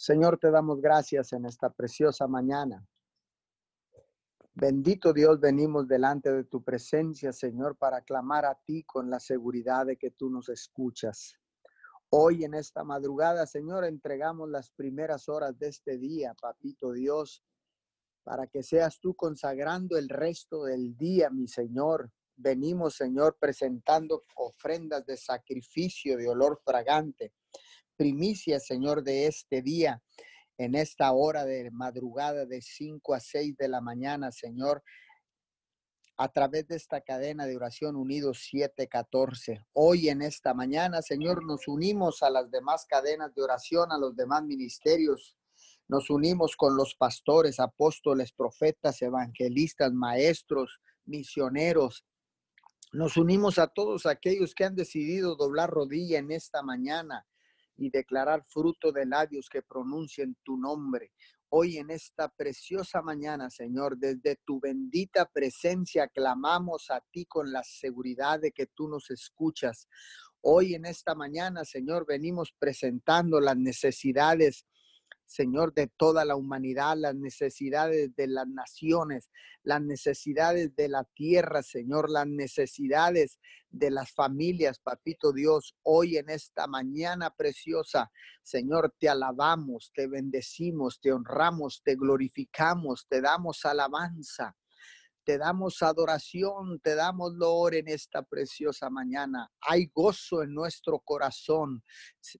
Señor, te damos gracias en esta preciosa mañana. Bendito Dios, venimos delante de tu presencia, Señor, para clamar a ti con la seguridad de que tú nos escuchas. Hoy en esta madrugada, Señor, entregamos las primeras horas de este día, Papito Dios, para que seas tú consagrando el resto del día, mi Señor. Venimos, Señor, presentando ofrendas de sacrificio de olor fragante primicia, Señor, de este día, en esta hora de madrugada de 5 a 6 de la mañana, Señor, a través de esta cadena de oración unidos 714. Hoy en esta mañana, Señor, nos unimos a las demás cadenas de oración, a los demás ministerios. Nos unimos con los pastores, apóstoles, profetas, evangelistas, maestros, misioneros. Nos unimos a todos aquellos que han decidido doblar rodilla en esta mañana y declarar fruto de labios que pronuncien tu nombre. Hoy en esta preciosa mañana, Señor, desde tu bendita presencia clamamos a ti con la seguridad de que tú nos escuchas. Hoy en esta mañana, Señor, venimos presentando las necesidades Señor, de toda la humanidad, las necesidades de las naciones, las necesidades de la tierra, Señor, las necesidades de las familias, Papito Dios, hoy en esta mañana preciosa, Señor, te alabamos, te bendecimos, te honramos, te glorificamos, te damos alabanza. Te damos adoración, te damos loor en esta preciosa mañana. Hay gozo en nuestro corazón,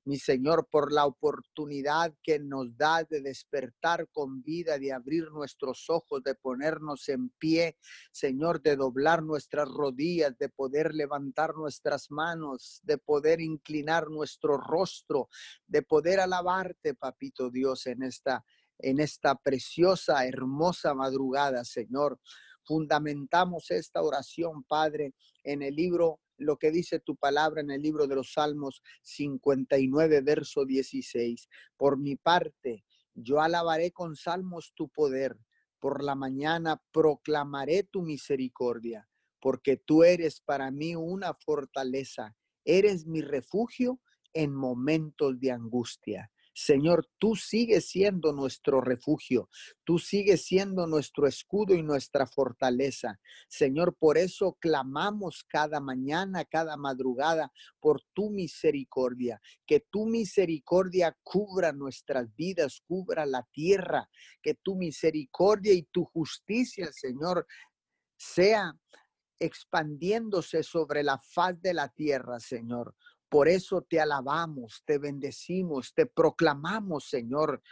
mi Señor, por la oportunidad que nos da de despertar con vida, de abrir nuestros ojos, de ponernos en pie, Señor, de doblar nuestras rodillas, de poder levantar nuestras manos, de poder inclinar nuestro rostro, de poder alabarte, papito Dios, en esta en esta preciosa, hermosa madrugada, Señor fundamentamos esta oración, Padre, en el libro, lo que dice tu palabra en el libro de los Salmos 59, verso 16. Por mi parte, yo alabaré con salmos tu poder. Por la mañana proclamaré tu misericordia, porque tú eres para mí una fortaleza. Eres mi refugio en momentos de angustia. Señor, tú sigues siendo nuestro refugio, tú sigues siendo nuestro escudo y nuestra fortaleza. Señor, por eso clamamos cada mañana, cada madrugada, por tu misericordia, que tu misericordia cubra nuestras vidas, cubra la tierra, que tu misericordia y tu justicia, Señor, sea expandiéndose sobre la faz de la tierra, Señor. Por eso te alabamos, te bendecimos, te proclamamos, Señor.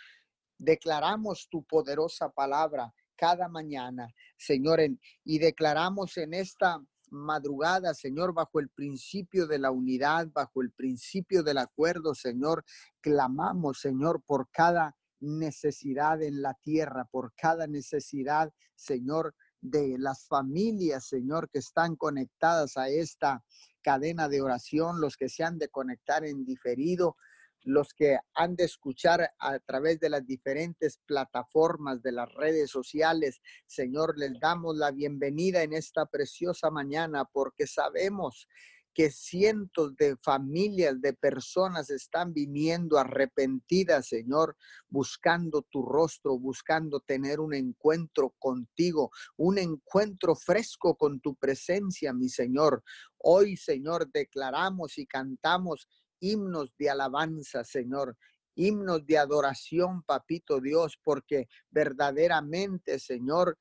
Declaramos tu poderosa palabra cada mañana, Señor, y declaramos en esta madrugada, Señor, bajo el principio de la unidad, bajo el principio del acuerdo, Señor, clamamos, Señor, por cada necesidad en la tierra, por cada necesidad, Señor, de las familias, Señor, que están conectadas a esta cadena de oración, los que se han de conectar en diferido, los que han de escuchar a través de las diferentes plataformas de las redes sociales. Señor, les damos la bienvenida en esta preciosa mañana porque sabemos que cientos de familias, de personas están viniendo arrepentidas, Señor, buscando tu rostro, buscando tener un encuentro contigo, un encuentro fresco con tu presencia, mi Señor. Hoy, Señor, declaramos y cantamos himnos de alabanza, Señor, himnos de adoración, Papito Dios, porque verdaderamente, Señor,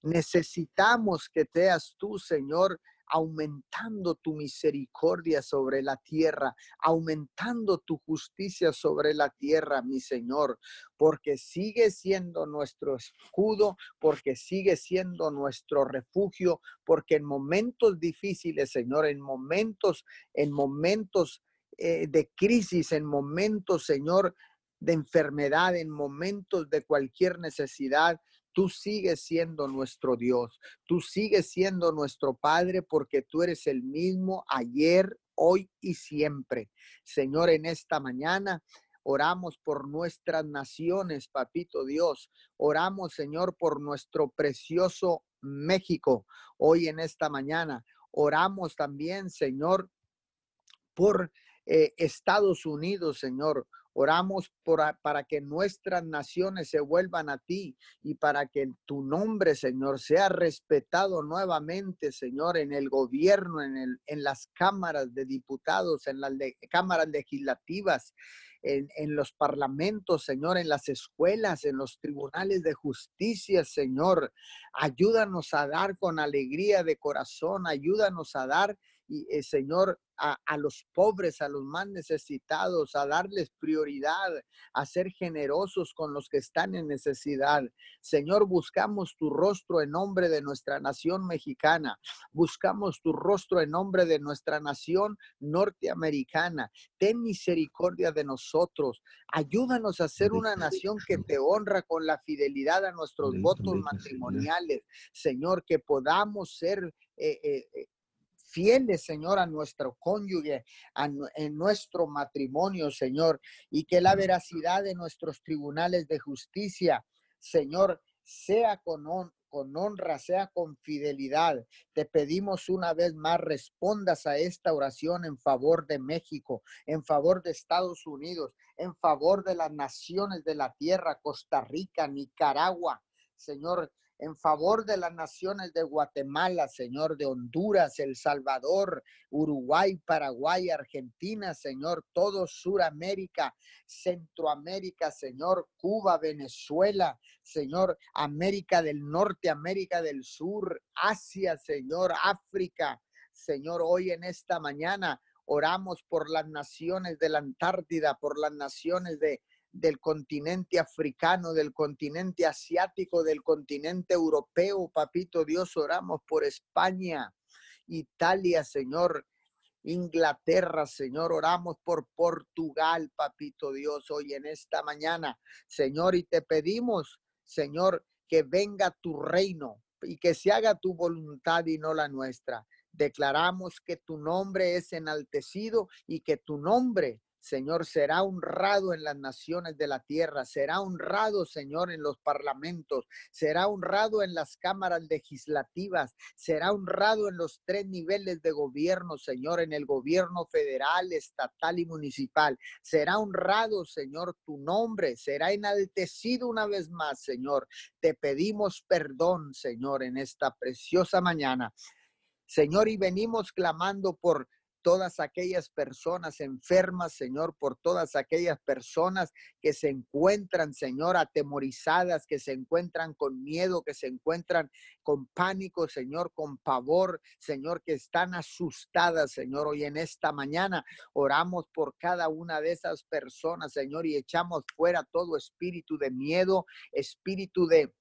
necesitamos que seas tú, Señor, aumentando tu misericordia sobre la tierra, aumentando tu justicia sobre la tierra, mi Señor, porque sigue siendo nuestro escudo, porque sigue siendo nuestro refugio, porque en momentos difíciles, Señor, en momentos, en momentos eh, de crisis, en momentos, Señor, de enfermedad, en momentos de cualquier necesidad, Tú sigues siendo nuestro Dios, tú sigues siendo nuestro Padre porque tú eres el mismo ayer, hoy y siempre. Señor, en esta mañana Oramos por nuestras naciones, papito Dios. Oramos, Señor, por nuestro precioso México hoy en esta mañana. Oramos también, Señor, por eh, Estados Unidos, Señor. Oramos para que nuestras naciones se vuelvan a ti y para que tu nombre, Señor, sea respetado nuevamente, Señor, en el gobierno, en, el, en las cámaras de diputados, en las cámaras legislativas, en, en, los parlamentos, Señor, en las escuelas, en los tribunales de justicia, Señor. Ayúdanos a dar con alegría de corazón, ayúdanos a dar y, eh, Señor, a, a, los pobres, a los más necesitados, a darles prioridad, a ser generosos con los que están en necesidad. Señor, buscamos tu rostro en nombre de nuestra nación mexicana. Buscamos tu rostro en nombre de nuestra nación norteamericana. Ten misericordia de nosotros. Ayúdanos a ser una nación que te honra con la fidelidad a nuestros votos matrimoniales. Señor, que podamos ser eh, eh, fieles, Señor, a nuestro cónyuge, a, en nuestro matrimonio, Señor, y que la veracidad de nuestros tribunales de justicia, Señor, sea con, con honra, sea con fidelidad. Te pedimos una vez más, respondas a esta oración en favor de México, en favor de Estados Unidos, en favor de las naciones de la tierra, Costa Rica, Nicaragua. Señor, en favor de las naciones de Guatemala, Señor, de Honduras, El Salvador, Uruguay, Paraguay, Argentina, Señor, todo Suramérica, Centroamérica, Señor, Cuba, Venezuela, Señor, América del Norte, América del Sur, Asia, Señor, África. Señor, hoy en esta mañana oramos por las naciones de la Antártida, por las naciones de, del continente africano, del continente asiático, del continente europeo. Papito Dios, oramos por España, Italia, Señor. Inglaterra, Señor, oramos por Portugal, papito Dios, hoy en esta mañana, Señor, y te pedimos, Señor, que venga tu reino y que se haga tu voluntad y no la nuestra. Declaramos que tu nombre es enaltecido y que tu nombre Señor, será honrado en las naciones de la tierra, será honrado, Señor, en los parlamentos, será honrado en las cámaras legislativas, será honrado en los tres niveles de gobierno, Señor, en el gobierno federal, estatal y municipal. Será honrado, Señor, tu nombre, será enaltecido una vez más, Señor. Te pedimos perdón, Señor, en esta preciosa mañana. Señor, y venimos clamando por todas aquellas personas enfermas, Señor, por todas aquellas personas que se encuentran, Señor, atemorizadas, que se encuentran con miedo, que se encuentran con pánico, Señor, con pavor, Señor, que están asustadas, Señor. Hoy en esta mañana oramos por cada una de esas personas, Señor, y echamos fuera todo espíritu de miedo, espíritu de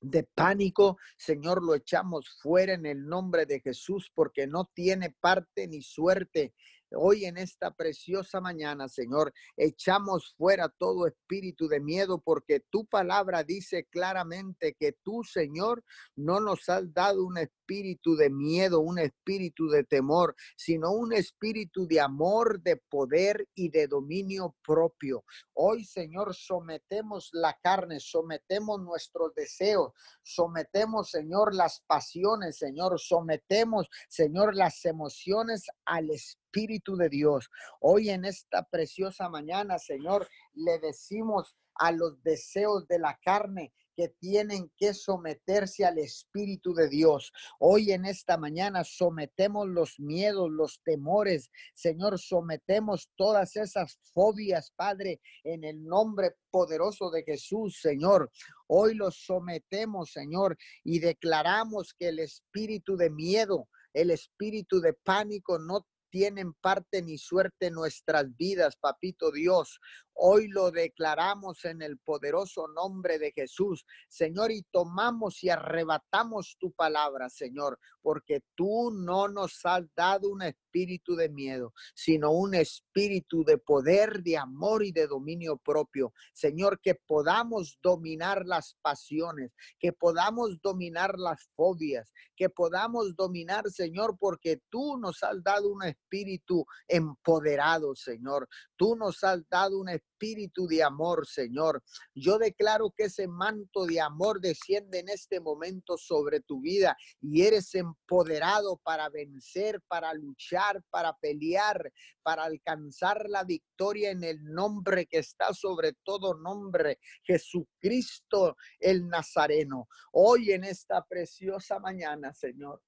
de pánico, Señor, lo echamos fuera en el nombre de Jesús porque no tiene parte ni suerte Hoy en esta preciosa mañana, Señor, echamos fuera todo espíritu de miedo porque tu palabra dice claramente que tú, Señor, no nos has dado un espíritu de miedo, un espíritu de temor, sino un espíritu de amor, de poder y de dominio propio. Hoy, Señor, sometemos la carne, sometemos nuestros deseos, sometemos, Señor, las pasiones, Señor, sometemos, Señor, las emociones al espíritu Espíritu de Dios. Hoy en esta preciosa mañana, Señor, le decimos a los deseos de la carne que tienen que someterse al Espíritu de Dios. Hoy en esta mañana sometemos los miedos, los temores. Señor, sometemos todas esas fobias, Padre, en el nombre poderoso de Jesús, Señor. Hoy los sometemos, Señor, y declaramos que el espíritu de miedo, el espíritu de pánico no tienen parte ni suerte en nuestras vidas, papito Dios. Hoy lo declaramos en el poderoso nombre de Jesús, Señor, y tomamos y arrebatamos tu palabra, Señor, porque tú no nos has dado un espíritu de miedo, sino un espíritu de poder, de amor y de dominio propio. Señor, que podamos dominar las pasiones, que podamos dominar las fobias, que podamos dominar, Señor, porque tú nos has dado un espíritu empoderado, Señor. Tú nos has dado un espíritu espíritu de amor, Señor. Yo declaro que ese manto de amor desciende en este momento sobre tu vida y eres empoderado para vencer, para luchar para pelear, para alcanzar la victoria en el nombre que está sobre todo nombre, Jesucristo el Nazareno. Hoy en esta preciosa mañana, Señor,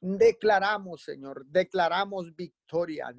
declaramos, Señor, declaramos victoria,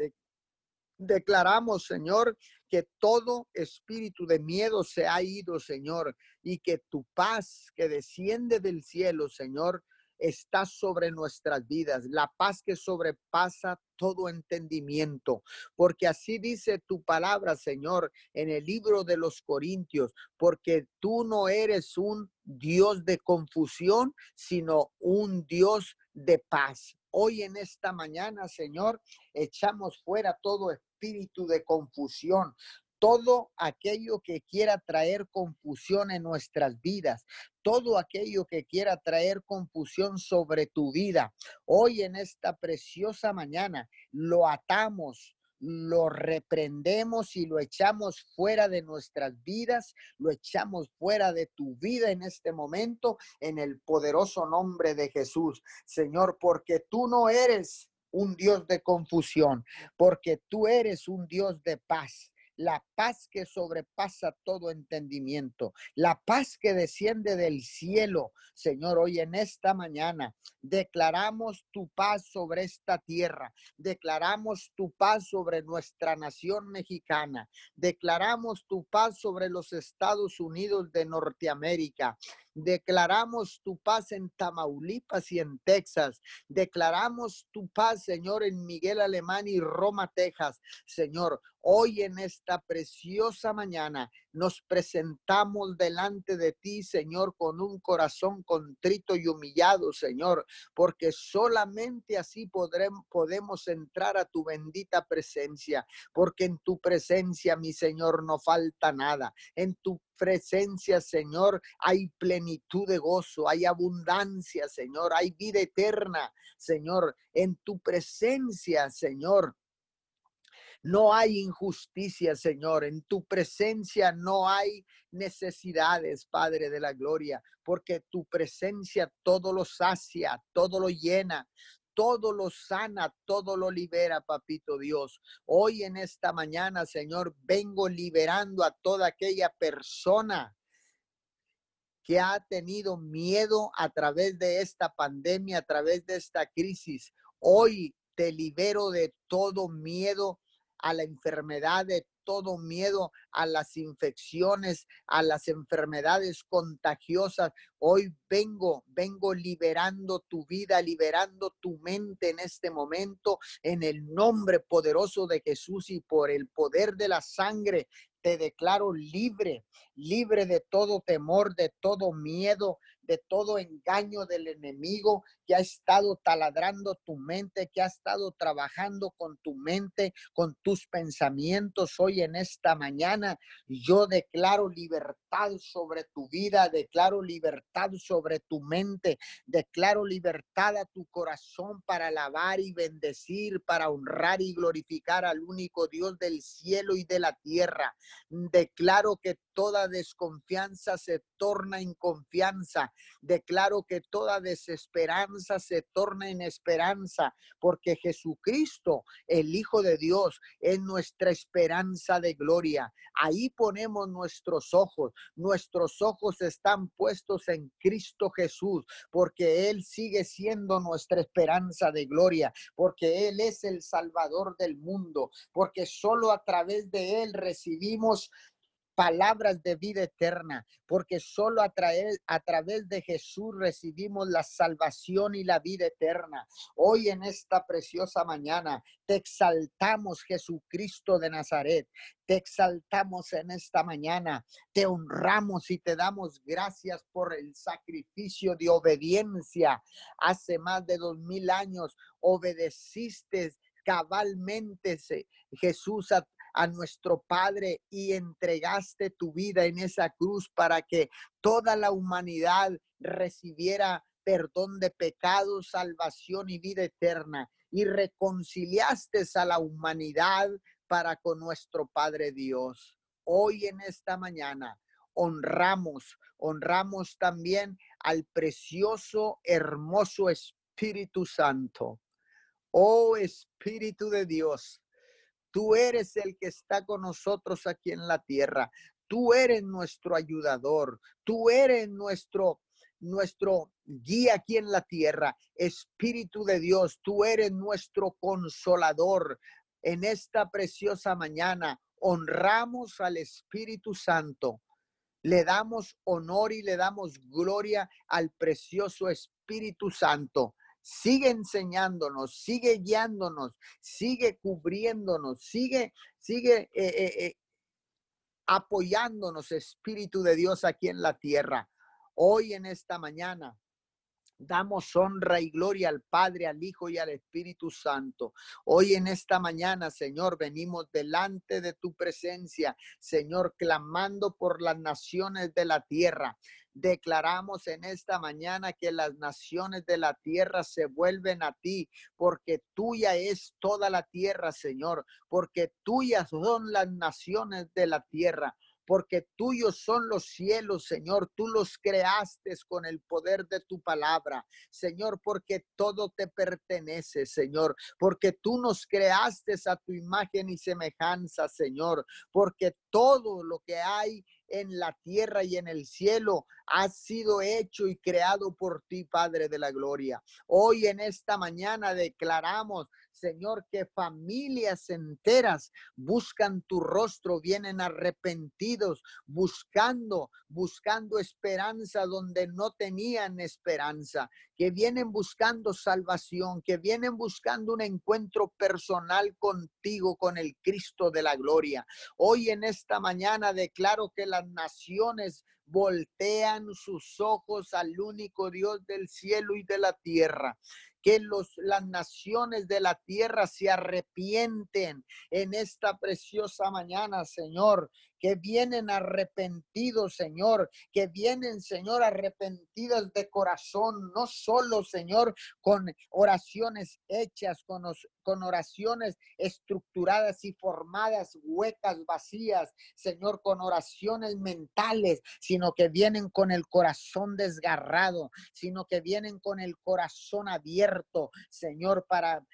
Declaramos, Señor, que todo espíritu de miedo se ha ido, Señor, y que tu paz que desciende del cielo, Señor, está sobre nuestras vidas, la paz que sobrepasa todo entendimiento, porque así dice tu palabra, Señor, en el libro de los Corintios, porque tú no eres un Dios de confusión, sino un Dios de paz. Hoy en esta mañana, Señor, echamos fuera todo espíritu de confusión, todo aquello que quiera traer confusión en nuestras vidas, todo aquello que quiera traer confusión sobre tu vida. Hoy en esta preciosa mañana lo atamos, lo reprendemos y lo echamos fuera de nuestras vidas, lo echamos fuera de tu vida en este momento, en el poderoso nombre de Jesús. Señor, porque tú no eres un Dios de confusión, porque tú eres un Dios de paz la paz que sobrepasa todo entendimiento, la paz que desciende del cielo. Señor, hoy en esta mañana declaramos tu paz sobre esta tierra, declaramos tu paz sobre nuestra nación mexicana, declaramos tu paz sobre los Estados Unidos de Norteamérica, Declaramos tu paz en Tamaulipas y en Texas. Declaramos tu paz, Señor, en Miguel Alemán y Roma, Texas. Señor, hoy en esta preciosa mañana nos presentamos delante de ti, Señor, con un corazón contrito y humillado, Señor, porque solamente así podremos, podemos entrar a tu bendita presencia, porque en tu presencia, mi Señor, no falta nada. En tu presencia, Señor, hay plenitud de gozo, hay abundancia, Señor, hay vida eterna, Señor, en tu presencia, Señor. No hay injusticia, Señor. En tu presencia no hay necesidades, Padre de la Gloria, porque tu presencia todo lo sacia, todo lo llena, todo lo sana, todo lo libera, papito Dios. Hoy en esta mañana, Señor, vengo liberando a toda aquella persona que ha tenido miedo a través de esta pandemia, a través de esta crisis. Hoy te libero de todo miedo a la enfermedad, de todo miedo a las infecciones, a las enfermedades contagiosas. Hoy vengo, vengo liberando tu vida, liberando tu mente en este momento, en el nombre poderoso de Jesús y por el poder de la sangre. Te declaro libre, libre de todo temor, de todo miedo, de todo engaño del enemigo que ha estado taladrando tu mente, que ha estado trabajando con tu mente, con tus pensamientos hoy en esta mañana. Yo declaro libertad sobre tu vida, declaro libertad sobre tu mente, declaro libertad a tu corazón para alabar y bendecir, para honrar y glorificar al único Dios del cielo y de la tierra. Declaro que toda desconfianza se torna en confianza. Declaro que toda desesperanza se torna en esperanza, porque Jesucristo, el Hijo de Dios, es nuestra esperanza de gloria. Ahí ponemos nuestros ojos. Nuestros ojos están puestos en Cristo Jesús, porque Él sigue siendo nuestra esperanza de gloria, porque Él es el Salvador del mundo, porque solo a través de Él recibimos palabras de vida eterna, porque solo a, través de Jesús recibimos la salvación y la vida eterna. Hoy en esta preciosa mañana te exaltamos, Jesucristo de Nazaret. Te exaltamos en esta mañana, te honramos y te damos gracias por el sacrificio de obediencia. Hace más de dos mil años obedeciste cabalmente, Jesús, a, a nuestro Padre y entregaste tu vida en esa cruz para que toda la humanidad recibiera perdón de pecados, salvación y vida eterna. Y reconciliaste a la humanidad para con nuestro Padre Dios. Hoy en esta mañana honramos, honramos también al precioso, hermoso Espíritu Santo. Oh Espíritu de Dios, tú eres el que está con nosotros aquí en la tierra. Tú eres nuestro ayudador. Tú eres nuestro nuestro guía aquí en la tierra. Espíritu de Dios, tú eres nuestro consolador. En esta preciosa mañana honramos al Espíritu Santo. Le damos honor y le damos gloria al precioso Espíritu Santo. Sigue enseñándonos, sigue guiándonos, sigue cubriéndonos, sigue, sigue eh, eh, eh, apoyándonos, Espíritu de Dios, aquí en la tierra. Hoy en esta mañana Damos honra y gloria al Padre, al Hijo y al Espíritu Santo. Hoy en esta mañana, Señor, venimos delante de tu presencia, Señor, clamando por las naciones de la tierra. Declaramos en esta mañana que las naciones de la tierra se vuelven a ti, porque tuya es toda la tierra, Señor, porque tuyas son las naciones de la tierra porque tuyos son los cielos, Señor. Tú los creaste con el poder de tu palabra, Señor, porque todo te pertenece, Señor, porque tú nos creaste a tu imagen y semejanza, Señor, porque todo lo que hay en la tierra y en el cielo ha sido hecho y creado por ti, Padre de la Gloria. Hoy en esta mañana declaramos Señor, que familias enteras buscan tu rostro, vienen arrepentidos, buscando, buscando esperanza donde no tenían esperanza, que vienen buscando salvación, que vienen buscando un encuentro personal contigo, con el Cristo de la gloria. Hoy en esta mañana declaro que las naciones voltean sus ojos al único Dios del cielo y de la tierra que los, las naciones de la tierra se arrepienten en esta preciosa mañana, Señor, que vienen arrepentidos, Señor, que vienen, Señor, arrepentidos de corazón, no solo, Señor, con oraciones hechas, con, con oraciones estructuradas y formadas, huecas, vacías, Señor, con oraciones mentales, sino que vienen con el corazón desgarrado, sino que vienen con el corazón abierto, Señor, para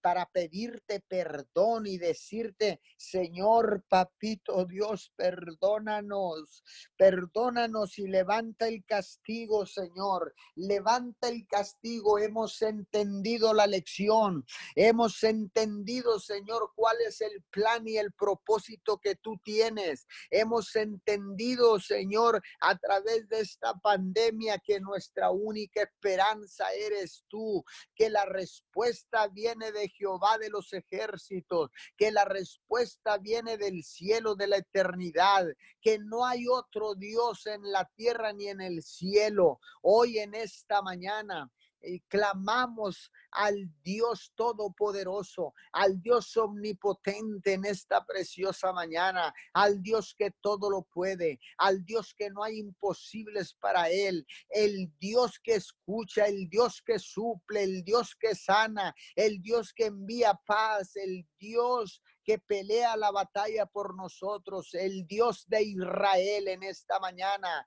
para pedirte perdón y decirte, Señor, papito Dios, perdónanos, perdónanos y levanta el castigo, Señor, levanta el castigo. Hemos entendido la lección, hemos entendido, Señor, cuál es el plan y el propósito que tú tienes. Hemos entendido, Señor, a través de esta pandemia que nuestra única esperanza eres tú, que la respuesta viene viene de Jehová de los ejércitos, que la respuesta viene del cielo de la eternidad, que no hay otro Dios en la tierra ni en el cielo. Hoy en esta mañana y clamamos al Dios todopoderoso, al Dios omnipotente en esta preciosa mañana, al Dios que todo lo puede, al Dios que no hay imposibles para él, el Dios que escucha, el Dios que suple, el Dios que sana, el Dios que envía paz, el Dios que pelea la batalla por nosotros, el Dios de Israel en esta mañana.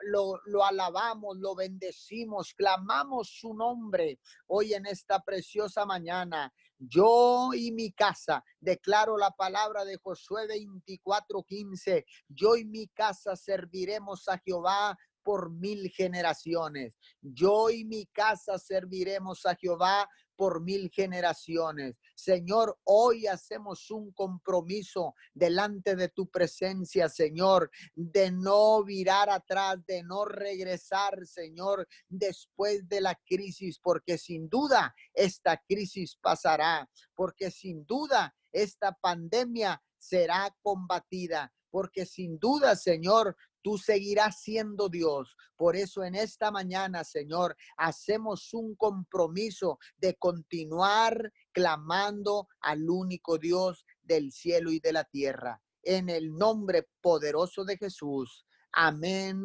lo, lo alabamos, lo bendecimos, clamamos su nombre hoy en esta preciosa mañana. Yo y mi casa, declaro la palabra de Josué 24:15, yo y mi casa serviremos a Jehová por mil generaciones. Yo y mi casa serviremos a Jehová por mil generaciones. Señor, hoy hacemos un compromiso delante de tu presencia, Señor, de no virar atrás, de no regresar, Señor, después de la crisis, porque sin duda esta crisis pasará, porque sin duda esta pandemia será combatida, porque sin duda, Señor, Tú seguirás siendo Dios. Por eso en esta mañana, Señor, hacemos un compromiso de continuar clamando al único Dios del cielo y de la tierra. En el nombre poderoso de Jesús. Amén,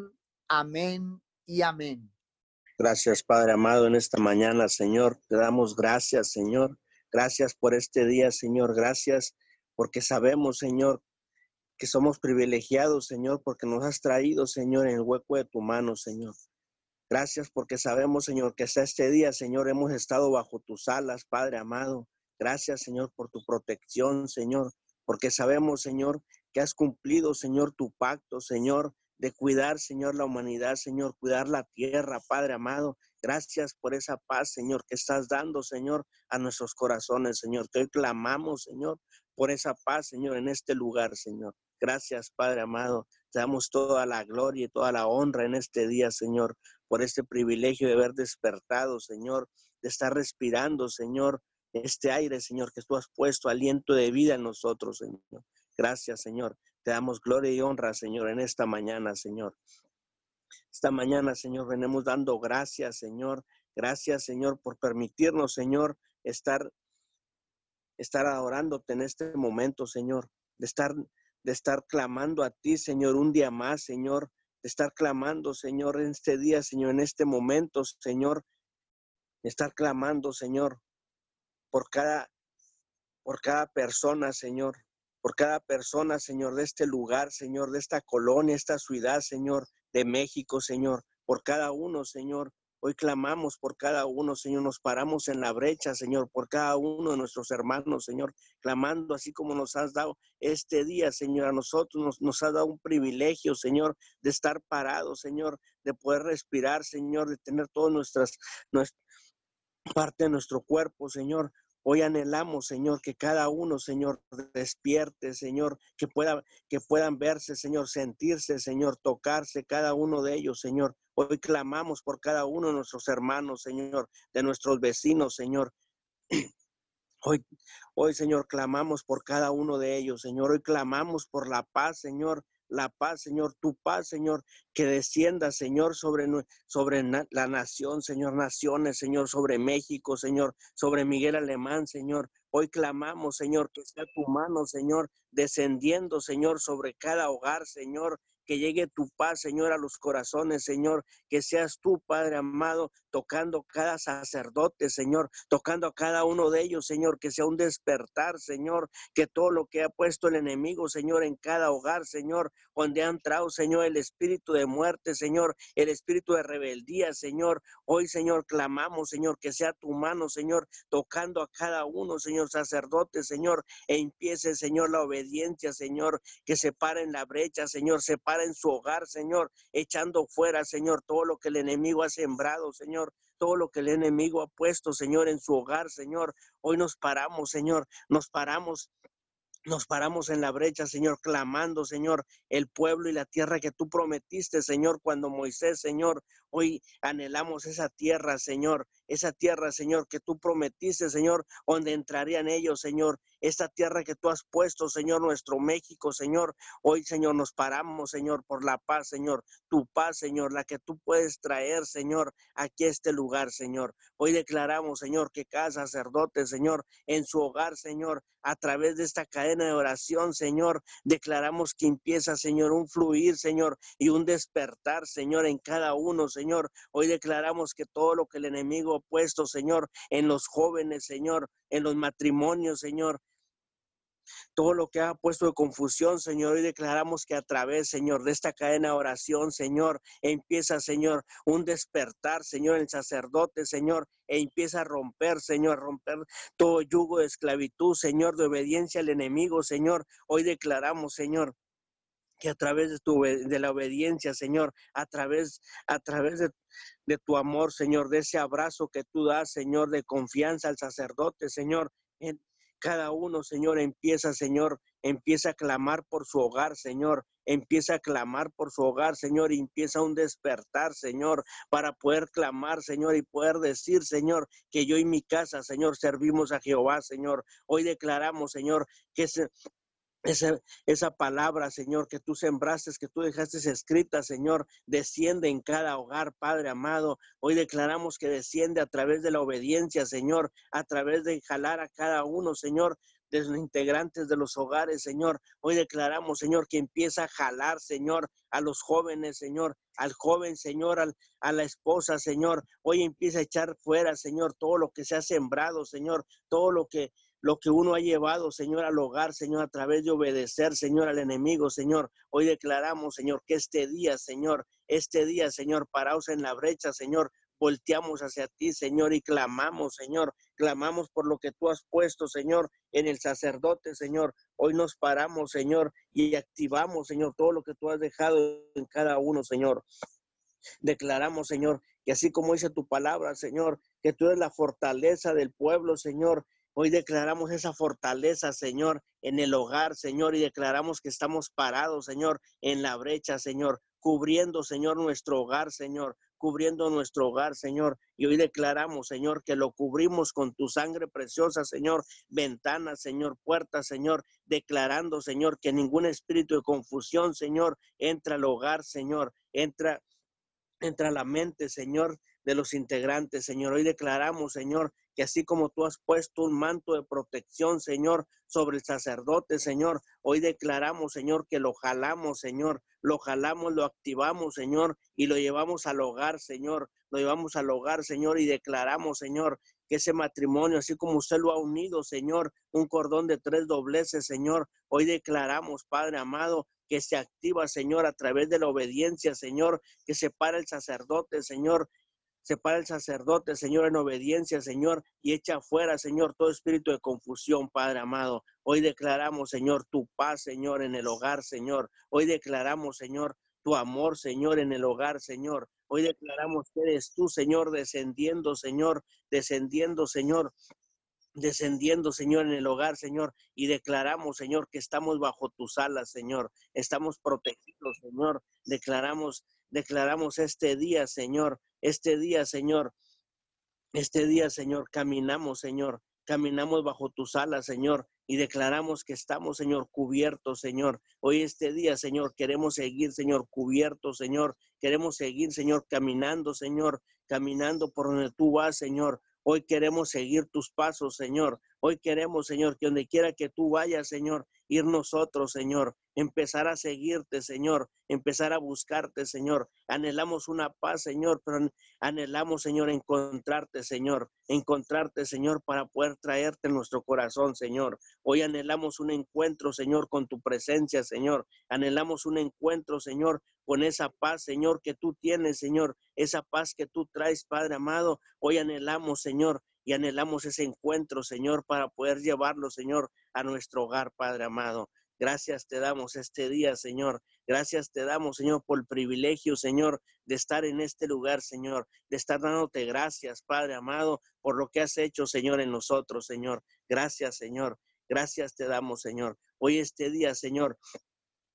amén y amén. Gracias, Padre amado, en esta mañana, Señor. Te damos gracias, Señor. Gracias por este día, Señor. Gracias porque sabemos, Señor, que somos privilegiados, Señor, porque nos has traído, Señor, en el hueco de tu mano, Señor. Gracias porque sabemos, Señor, que hasta este día, Señor, hemos estado bajo tus alas, Padre amado. Gracias, Señor, por tu protección, Señor, porque sabemos, Señor, que has cumplido, Señor, tu pacto, Señor, de cuidar, Señor, la humanidad, Señor, cuidar la tierra, Padre amado. Gracias por esa paz, Señor, que estás dando, Señor, a nuestros corazones, Señor. Que hoy clamamos, Señor, por esa paz, Señor, en este lugar, Señor. Gracias, Padre amado. Te damos toda la gloria y toda la honra en este día, Señor, por este privilegio de haber despertado, Señor, de estar respirando, Señor, este aire, Señor, que tú has puesto aliento de vida en nosotros, Señor. Gracias, Señor. Te damos gloria y honra, Señor, en esta mañana, Señor. Esta mañana, Señor, venimos dando gracias, Señor. Gracias, Señor, por permitirnos, Señor, estar, estar adorándote en este momento, Señor. De estar, de estar clamando a ti, Señor, un día más, Señor. De estar clamando, Señor, en este día, Señor, en este momento, Señor. De estar clamando, Señor, por cada, por cada persona, Señor por cada persona, Señor, de este lugar, Señor, de esta colonia, esta ciudad, Señor, de México, Señor, por cada uno, Señor. Hoy clamamos por cada uno, Señor, nos paramos en la brecha, Señor, por cada uno de nuestros hermanos, Señor, clamando así como nos has dado este día, Señor, a nosotros nos, nos ha dado un privilegio, Señor, de estar parados, Señor, de poder respirar, Señor, de tener todas nuestras, nuestras parte de nuestro cuerpo, Señor. Hoy anhelamos, Señor, que cada uno, Señor, despierte, Señor, que, pueda, que puedan verse, Señor, sentirse, Señor, tocarse cada uno de ellos, Señor. Hoy clamamos por cada uno de nuestros hermanos, Señor, de nuestros vecinos, Señor. Hoy, hoy, Señor, clamamos por cada uno de ellos, Señor. Hoy clamamos por la paz, Señor, la paz, Señor, tu paz, Señor, que descienda, Señor, sobre, sobre la nación, Señor, naciones, Señor, sobre México, Señor, sobre Miguel Alemán, Señor. Hoy clamamos, Señor, que sea tu mano, Señor, descendiendo, Señor, sobre cada hogar, Señor, que llegue tu paz, Señor, a los corazones, Señor, que seas tú, Padre amado, tocando cada sacerdote, Señor, tocando a cada uno de ellos, Señor, que sea un despertar, Señor, que todo lo que ha puesto el enemigo, Señor, en cada hogar, Señor, donde ha entrado, Señor, el espíritu de muerte, Señor, el espíritu de rebeldía, Señor, hoy, Señor, clamamos, Señor, que sea tu mano, Señor, tocando a cada uno, Señor, sacerdote, Señor, e empiece, Señor, la obediencia, Señor, que se para en la brecha, Señor, se en su hogar, Señor, echando fuera, Señor, todo lo que el enemigo ha sembrado, Señor, todo lo que el enemigo ha puesto, Señor, en su hogar, Señor. Hoy nos paramos, Señor, nos paramos nos paramos en la brecha, Señor, clamando, Señor, el pueblo y la tierra que tú prometiste, Señor, cuando Moisés, Señor, hoy anhelamos esa tierra, Señor, esa tierra, Señor, que tú prometiste, Señor, donde entrarían ellos, Señor, esta tierra que tú has puesto, Señor, nuestro México, Señor. Hoy, Señor, nos paramos, Señor, por la paz, Señor, tu paz, Señor, la que tú puedes traer, Señor, aquí a este lugar, Señor. Hoy declaramos, Señor, que cada sacerdote, Señor, en su hogar, Señor, a través de esta cadena de oración, Señor, declaramos que empieza, Señor, un fluir, Señor, y un despertar, Señor, en cada uno, Señor. Hoy declaramos que todo lo que el enemigo ha puesto, Señor, en los jóvenes, Señor, en los matrimonios, Señor, todo lo que ha puesto de confusión, Señor, y declaramos que a través, Señor, de esta cadena de oración, Señor, empieza, Señor, un despertar, Señor, el sacerdote, Señor, e empieza a romper, Señor, a romper todo yugo de esclavitud, Señor, de obediencia al enemigo, Señor. Hoy declaramos, Señor, que a través de tu de la obediencia, Señor, a través a través de, de, tu amor, Señor, de ese abrazo que tú das, Señor, de confianza al sacerdote, Señor, en, cada uno, Señor, empieza, Señor, empieza a clamar por su hogar, Señor. Empieza a clamar por su hogar, Señor, y empieza un despertar, Señor, para poder clamar, Señor, y poder decir, Señor, que yo y mi casa, Señor, servimos a Jehová, Señor. Hoy declaramos, Señor, que esa, esa, palabra, Señor, que tú sembraste, que tú dejaste escrita, Señor, desciende en cada hogar, Padre amado. Hoy declaramos que desciende a través de la obediencia, Señor, a través de jalar a cada uno, Señor, de los integrantes de los hogares, Señor. Hoy declaramos, Señor, que empieza a jalar, Señor, a los jóvenes, Señor, al joven, Señor, al, a la esposa, Señor. Hoy empieza a echar fuera, Señor, todo lo que se ha sembrado, Señor, todo lo que lo que uno ha llevado, Señor, al hogar, Señor, a través de obedecer, Señor, al enemigo, Señor. Hoy declaramos, Señor, que este día, Señor, este día, Señor, paraos en la brecha, Señor, volteamos hacia ti, Señor, y clamamos, Señor, clamamos por lo que tú has puesto, Señor, en el sacerdote, Señor. Hoy nos paramos, Señor, y activamos, Señor, todo lo que tú has dejado en cada uno, Señor. Declaramos, Señor, que así como dice tu palabra, Señor, que tú eres la fortaleza del pueblo, Señor. Hoy declaramos esa fortaleza, Señor, en el hogar, Señor, y declaramos que estamos parados, Señor, en la brecha, Señor, cubriendo, Señor, nuestro hogar, Señor, cubriendo nuestro hogar, Señor. Y hoy declaramos, Señor, que lo cubrimos con tu sangre preciosa, Señor, ventanas, Señor, puertas, Señor, declarando, Señor, que ningún espíritu de confusión, Señor, entra al hogar, Señor, entra entra a la mente, Señor, de los integrantes, Señor. Hoy declaramos, Señor, que así como tú has puesto un manto de protección, Señor, sobre el sacerdote, Señor, hoy declaramos, Señor, que lo jalamos, Señor, lo jalamos, lo activamos, Señor, y lo llevamos al hogar, Señor, lo llevamos al hogar, Señor, y declaramos, Señor, que ese matrimonio, así como usted lo ha unido, Señor, un cordón de tres dobleces, Señor, hoy declaramos, Padre amado, que se activa, Señor, a través de la obediencia, Señor, que separa el sacerdote, Señor, separa el sacerdote, Señor, en obediencia, Señor, y echa fuera, Señor, todo espíritu de confusión, Padre amado. Hoy declaramos, Señor, tu paz, Señor, en el hogar, Señor. Hoy declaramos, Señor, tu amor, Señor, en el hogar, Señor. Hoy declaramos que eres tú, Señor, descendiendo, Señor, descendiendo, Señor, descendiendo, Señor, en el hogar, Señor, y declaramos, Señor, que estamos bajo tus alas, Señor. Estamos protegidos, Señor. Declaramos, declaramos este día, Señor, este día, Señor, este día, Señor, caminamos, Señor, caminamos bajo tus alas, Señor, y declaramos que estamos, Señor, cubiertos, Señor. Hoy este día, Señor, queremos seguir, Señor, cubiertos, Señor. Queremos seguir, Señor, caminando, Señor, caminando por donde tú vas, Señor. Hoy queremos seguir tus pasos, Señor. Hoy queremos, Señor, que donde quiera que tú vayas, Señor, ir nosotros, Señor, empezar a seguirte, Señor, empezar a buscarte, Señor. Anhelamos una paz, Señor, pero anhelamos, Señor, encontrarte, Señor, encontrarte, Señor, para poder traerte en nuestro corazón, Señor. Hoy anhelamos un encuentro, Señor, con tu presencia, Señor. Anhelamos un encuentro, Señor, con esa paz, Señor, que tú tienes, Señor, esa paz que tú traes, Padre amado. Hoy anhelamos, Señor, y anhelamos ese encuentro, Señor, para poder llevarlo, Señor, a nuestro hogar, Padre amado. Gracias te damos este día, Señor. Gracias te damos, Señor, por el privilegio, Señor, de estar en este lugar, Señor, de estar dándote gracias, Padre amado, por lo que has hecho, Señor, en nosotros, Señor. Gracias, Señor. Gracias te damos, Señor. Hoy este día, Señor,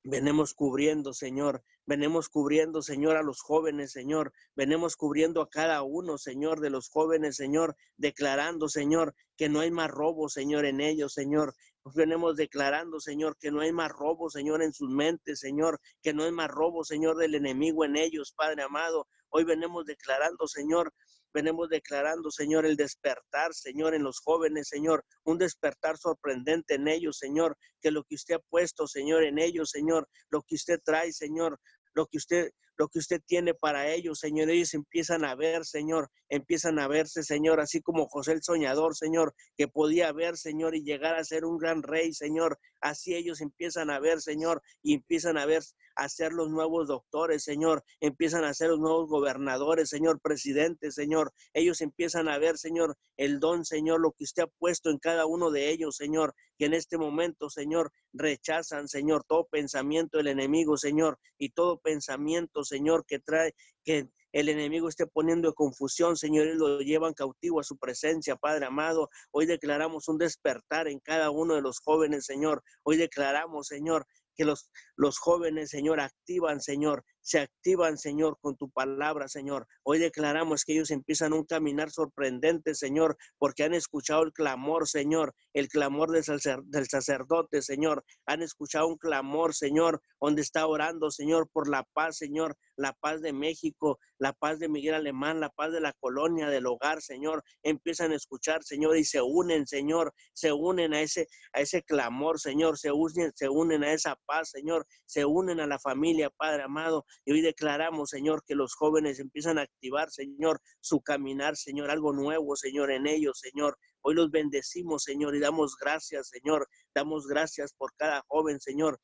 venemos cubriendo, Señor, Venemos cubriendo, Señor, a los jóvenes, Señor. Venemos cubriendo a cada uno, Señor, de los jóvenes, Señor, declarando, Señor, que no hay más robo, Señor, en ellos, Señor. Venemos declarando, Señor, que no hay más robo, Señor, en sus mentes, Señor, que no hay más robo, Señor, del enemigo en ellos, Padre amado. Hoy venemos declarando, Señor, venemos declarando, Señor, el despertar, Señor, en los jóvenes, Señor, un despertar sorprendente en ellos, Señor, que lo que usted ha puesto, Señor, en ellos, Señor, lo que usted trae, Señor, lo que usted lo que usted tiene para ellos, Señor. Ellos empiezan a ver, Señor, empiezan a verse, Señor, así como José el soñador, Señor, que podía ver, Señor, y llegar a ser un gran rey, Señor. Así ellos empiezan a ver, Señor, y empiezan a ver, a ser los nuevos doctores, Señor. Empiezan a ser los nuevos gobernadores, Señor, presidentes, Señor. Ellos empiezan a ver, Señor, el don, Señor, lo que usted ha puesto en cada uno de ellos, Señor. Que en este momento, Señor, rechazan, Señor, todo pensamiento del enemigo, Señor, y todo pensamiento, Señor, que trae, que el enemigo esté poniendo confusión, Señor, y lo llevan cautivo a su presencia, Padre amado. Hoy declaramos un despertar en cada uno de los jóvenes, Señor. Hoy declaramos, Señor, que los, los jóvenes, Señor, activan, Señor, se activan, Señor, con tu palabra, Señor. Hoy declaramos que ellos empiezan un caminar sorprendente, Señor, porque han escuchado el clamor, Señor, el clamor del, sacerdote, Señor. Han escuchado un clamor, Señor, donde está orando, Señor, por la paz, Señor, la paz de México, la paz de Miguel Alemán, la paz de la colonia, del hogar, Señor. Empiezan a escuchar, Señor, y se unen, Señor, se unen a ese, a ese clamor, Señor, se unen, se unen a esa paz, Señor, se unen a la familia, Padre amado. Y hoy declaramos, Señor, que los jóvenes empiezan a activar, Señor, su caminar, Señor, algo nuevo, Señor, en ellos, Señor. Hoy los bendecimos, Señor, y damos gracias, Señor. Damos gracias por cada joven, Señor,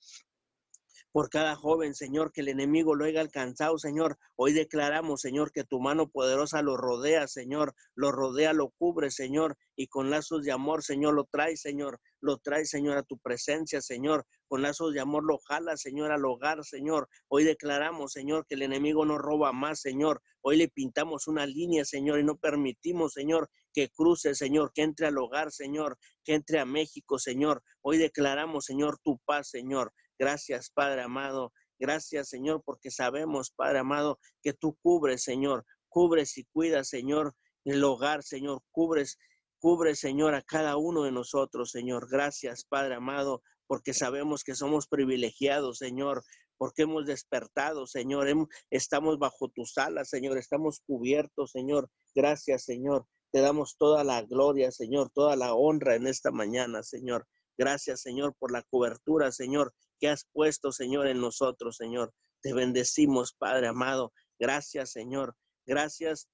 por cada joven, Señor, que el enemigo lo haya alcanzado, Señor. Hoy declaramos, Señor, que tu mano poderosa lo rodea, Señor, lo rodea, lo cubre, Señor, y con lazos de amor, Señor, lo trae, Señor, lo trae, Señor, a tu presencia, Señor. Con lazos de amor lo jala, Señor, al hogar, Señor. Hoy declaramos, Señor, que el enemigo no roba más, Señor. Hoy le pintamos una línea, Señor, y no permitimos, Señor, que cruce, Señor, que entre al hogar, Señor, que entre a México, Señor. Hoy declaramos, Señor, tu paz, Señor. Gracias, Padre amado. Gracias, Señor, porque sabemos, Padre amado, que tú cubres, Señor. Cubres y cuidas, Señor, el hogar, Señor. Cubres, cubres, Señor, a cada uno de nosotros, Señor. Gracias, Padre amado, porque sabemos que somos privilegiados, Señor, porque hemos despertado, Señor. Estamos bajo tus alas, Señor. Estamos cubiertos, Señor. Gracias, Señor. Te damos toda la gloria, Señor, toda la honra en esta mañana, Señor. Gracias, Señor, por la cobertura, Señor, que has puesto, Señor, en nosotros, Señor. Te bendecimos, Padre amado. Gracias, Señor. Gracias.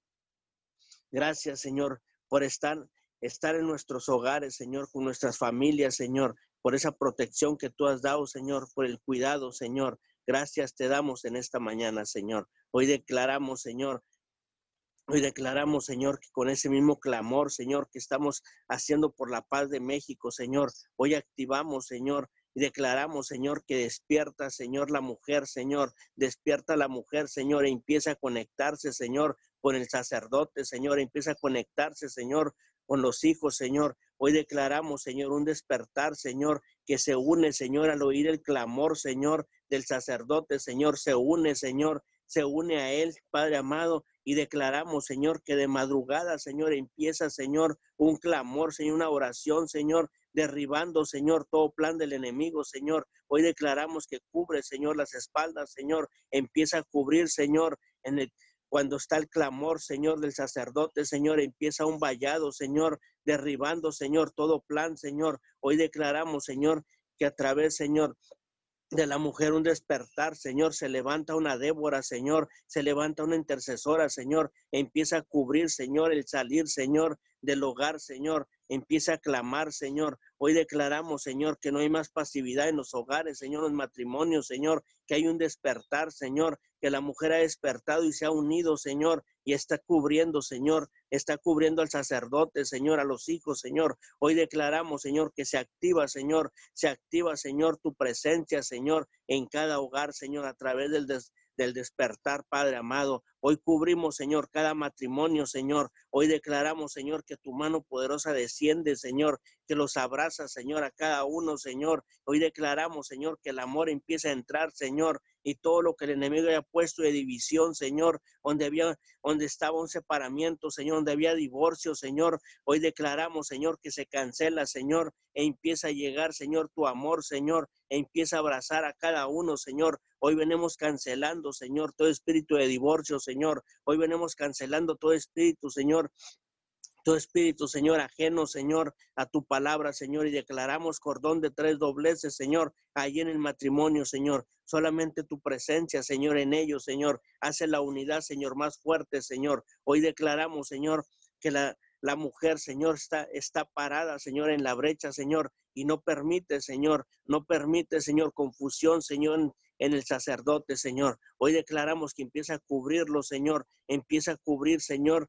Gracias, Señor, por estar, estar en nuestros hogares, Señor, con nuestras familias, Señor, por esa protección que tú has dado, Señor, por el cuidado, Señor. Gracias te damos en esta mañana, Señor. Hoy declaramos, Señor, Hoy declaramos, Señor, que con ese mismo clamor, Señor, que estamos haciendo por la paz de México, Señor, hoy activamos, Señor, y declaramos, Señor, que despierta, Señor, la mujer, Señor, despierta la mujer, Señor, e empieza a conectarse, Señor, con el sacerdote, Señor, empieza a conectarse, Señor, con los hijos, Señor. Hoy declaramos, Señor, un despertar, Señor, que se une, Señor, al oír el clamor, Señor, del sacerdote, Señor, se une, Señor, se une a él, Padre amado, y declaramos, Señor, que de madrugada, Señor, empieza, Señor, un clamor, Señor, una oración, Señor, derribando, Señor, todo plan del enemigo, Señor. Hoy declaramos que cubre, Señor, las espaldas, Señor, empieza a cubrir, Señor, en el cuando está el clamor, Señor, del sacerdote, Señor, empieza un vallado, Señor, derribando, Señor, todo plan, Señor. Hoy declaramos, Señor, que a través, Señor, de la mujer un despertar, Señor, se levanta una Débora, Señor, se levanta una intercesora, Señor, empieza a cubrir, Señor, el salir, Señor, del hogar, Señor, empieza a clamar, Señor. Hoy declaramos, Señor, que no hay más pasividad en los hogares, Señor, en los matrimonios, Señor, que hay un despertar, Señor, que la mujer ha despertado y se ha unido, Señor, y está cubriendo, Señor, está cubriendo al sacerdote, Señor, a los hijos, Señor. Hoy declaramos, Señor, que se activa, Señor, se activa, Señor, tu presencia, Señor, en cada hogar, Señor, a través del, del despertar, Padre amado. Hoy cubrimos, Señor, cada matrimonio, Señor. Hoy declaramos, Señor, que tu mano poderosa desciende, Señor, que los abraza, Señor, a cada uno, Señor. Hoy declaramos, Señor, que el amor empieza a entrar, Señor, y todo lo que el enemigo haya puesto de división, Señor, donde había, donde estaba un separamiento, Señor, donde había divorcio, Señor. Hoy declaramos, Señor, que se cancela, Señor, e empieza a llegar, Señor, tu amor, Señor, e empieza a abrazar a cada uno, Señor. Hoy venimos cancelando, Señor, todo espíritu de divorcio, Señor. Hoy venimos cancelando todo espíritu, Señor, todo espíritu, Señor, ajeno, Señor, a tu palabra, Señor, y declaramos cordón de tres dobleces, Señor, ahí en el matrimonio, Señor. Solamente tu presencia, Señor, en ellos, Señor, hace la unidad, Señor, más fuerte, Señor. Hoy declaramos, Señor, que la, la mujer, Señor, está, está parada, Señor, en la brecha, Señor, y no permite, Señor, no permite, Señor, confusión, Señor, en el sacerdote, Señor. Hoy declaramos que empieza a cubrirlo, Señor, empieza a cubrir, Señor,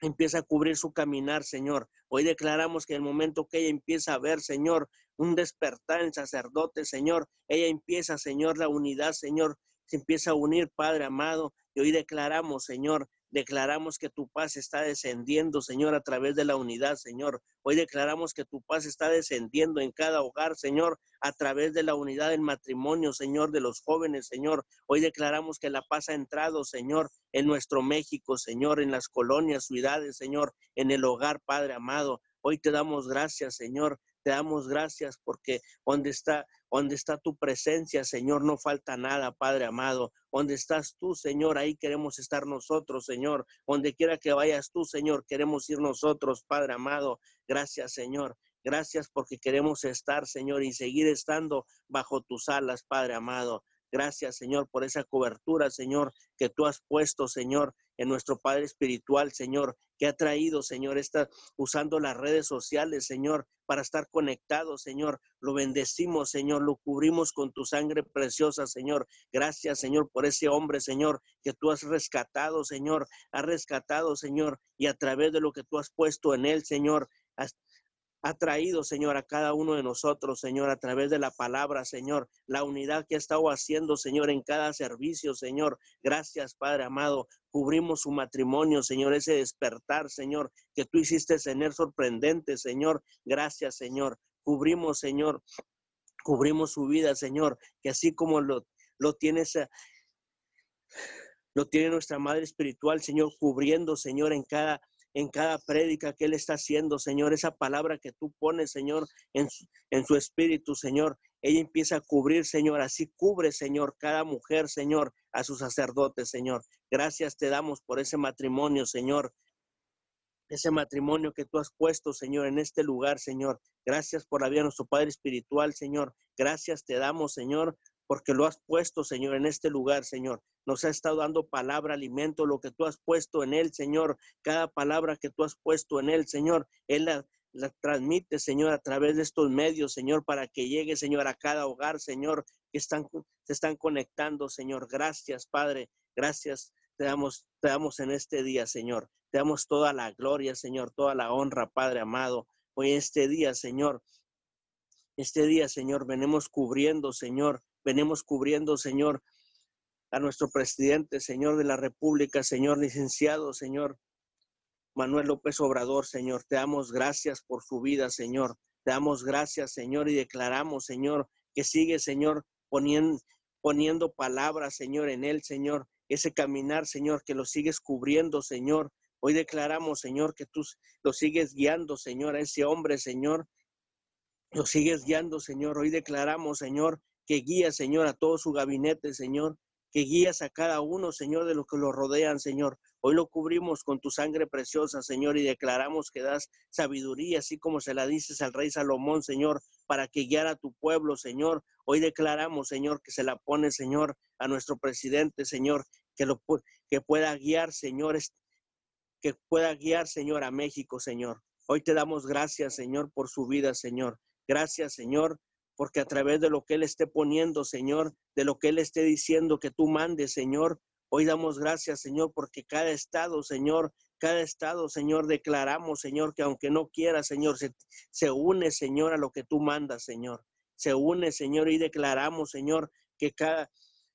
empieza a cubrir su caminar, Señor. Hoy declaramos que el momento que ella empieza a ver, Señor, un despertar en sacerdote, Señor, ella empieza, Señor, la unidad, Señor, se empieza a unir, Padre amado. Y hoy declaramos, Señor, Declaramos que tu paz está descendiendo, Señor, a través de la unidad, Señor. Hoy declaramos que tu paz está descendiendo en cada hogar, Señor, a través de la unidad del matrimonio, Señor, de los jóvenes, Señor. Hoy declaramos que la paz ha entrado, Señor, en nuestro México, Señor, en las colonias, ciudades, Señor, en el hogar, Padre amado. Hoy te damos gracias, Señor. Te damos gracias porque donde está donde está tu presencia, Señor, no falta nada, Padre amado. Donde estás tú, Señor, ahí queremos estar nosotros, Señor. Donde quiera que vayas tú, Señor, queremos ir nosotros, Padre amado. Gracias, Señor. Gracias porque queremos estar, Señor, y seguir estando bajo tus alas, Padre amado. Gracias, Señor, por esa cobertura, Señor, que tú has puesto, Señor, en nuestro Padre Espiritual, Señor, que ha traído, Señor, está usando las redes sociales, Señor, para estar conectados, Señor. Lo bendecimos, Señor, lo cubrimos con tu sangre preciosa, Señor. Gracias, Señor, por ese hombre, Señor, que tú has rescatado, Señor. Has rescatado, Señor, y a través de lo que tú has puesto en él, Señor, ha traído, Señor, a cada uno de nosotros, Señor, a través de la palabra, Señor, la unidad que ha estado haciendo, Señor, en cada servicio, Señor. Gracias, Padre amado. Cubrimos su matrimonio, Señor, ese despertar, Señor, que tú hiciste tener sorprendente, Señor. Gracias, Señor. Cubrimos, Señor, cubrimos su vida, Señor, que así como lo, lo tienes lo tiene nuestra Madre Espiritual, Señor, cubriendo, Señor, en cada en cada prédica que Él está haciendo, Señor, esa palabra que tú pones, Señor, en su, en su espíritu, Señor. Ella empieza a cubrir, Señor, así cubre, Señor, cada mujer, Señor, a sus sacerdotes, Señor. Gracias te damos por ese matrimonio, Señor. Ese matrimonio que tú has puesto, Señor, en este lugar, Señor. Gracias por la vida de nuestro Padre Espiritual, Señor. Gracias te damos, Señor, porque lo has puesto, Señor, en este lugar, Señor. Nos ha estado dando palabra, alimento, lo que tú has puesto en él, Señor. Cada palabra que tú has puesto en él, Señor, Él la, transmite, Señor, a través de estos medios, Señor, para que llegue, Señor, a cada hogar, Señor, que están, se están conectando, Señor. Gracias, Padre. Gracias. Te damos, te damos en este día, Señor. Te damos toda la gloria, Señor, toda la honra, Padre amado. Hoy este día, Señor, este día, Señor, venimos cubriendo, Señor, venimos cubriendo, Señor, a nuestro presidente, Señor de la República, Señor licenciado, Señor Manuel López Obrador, Señor. Te damos gracias por su vida, Señor. Te damos gracias, Señor, y declaramos, Señor, que sigue, Señor, poniendo, poniendo palabras, Señor, en él, Señor. Ese caminar, Señor, que lo sigues cubriendo, Señor. Hoy declaramos, Señor, que tú lo sigues guiando, Señor, a ese hombre, Señor. Lo sigues guiando, Señor. Hoy declaramos, Señor, que guía, Señor, a todo su gabinete, Señor, que guías a cada uno, Señor, de los que lo rodean, Señor. Hoy lo cubrimos con tu sangre preciosa, Señor, y declaramos que das sabiduría, así como se la dices al rey Salomón, Señor, para que guiara a tu pueblo, Señor. Hoy declaramos, Señor, que se la pone, Señor, a nuestro presidente, Señor, que lo que pueda guiar, Señor, que pueda guiar, Señor, a México, Señor. Hoy te damos gracias, Señor, por su vida, Señor. Gracias, Señor, porque a través de lo que Él esté poniendo, Señor, de lo que Él esté diciendo que tú mandes, Señor, hoy damos gracias, Señor, porque cada estado, Señor, cada estado, Señor, declaramos, Señor, que aunque no quiera, Señor, se, se une, Señor, a lo que tú mandas, Señor. Se une, Señor, y declaramos, Señor, que cada,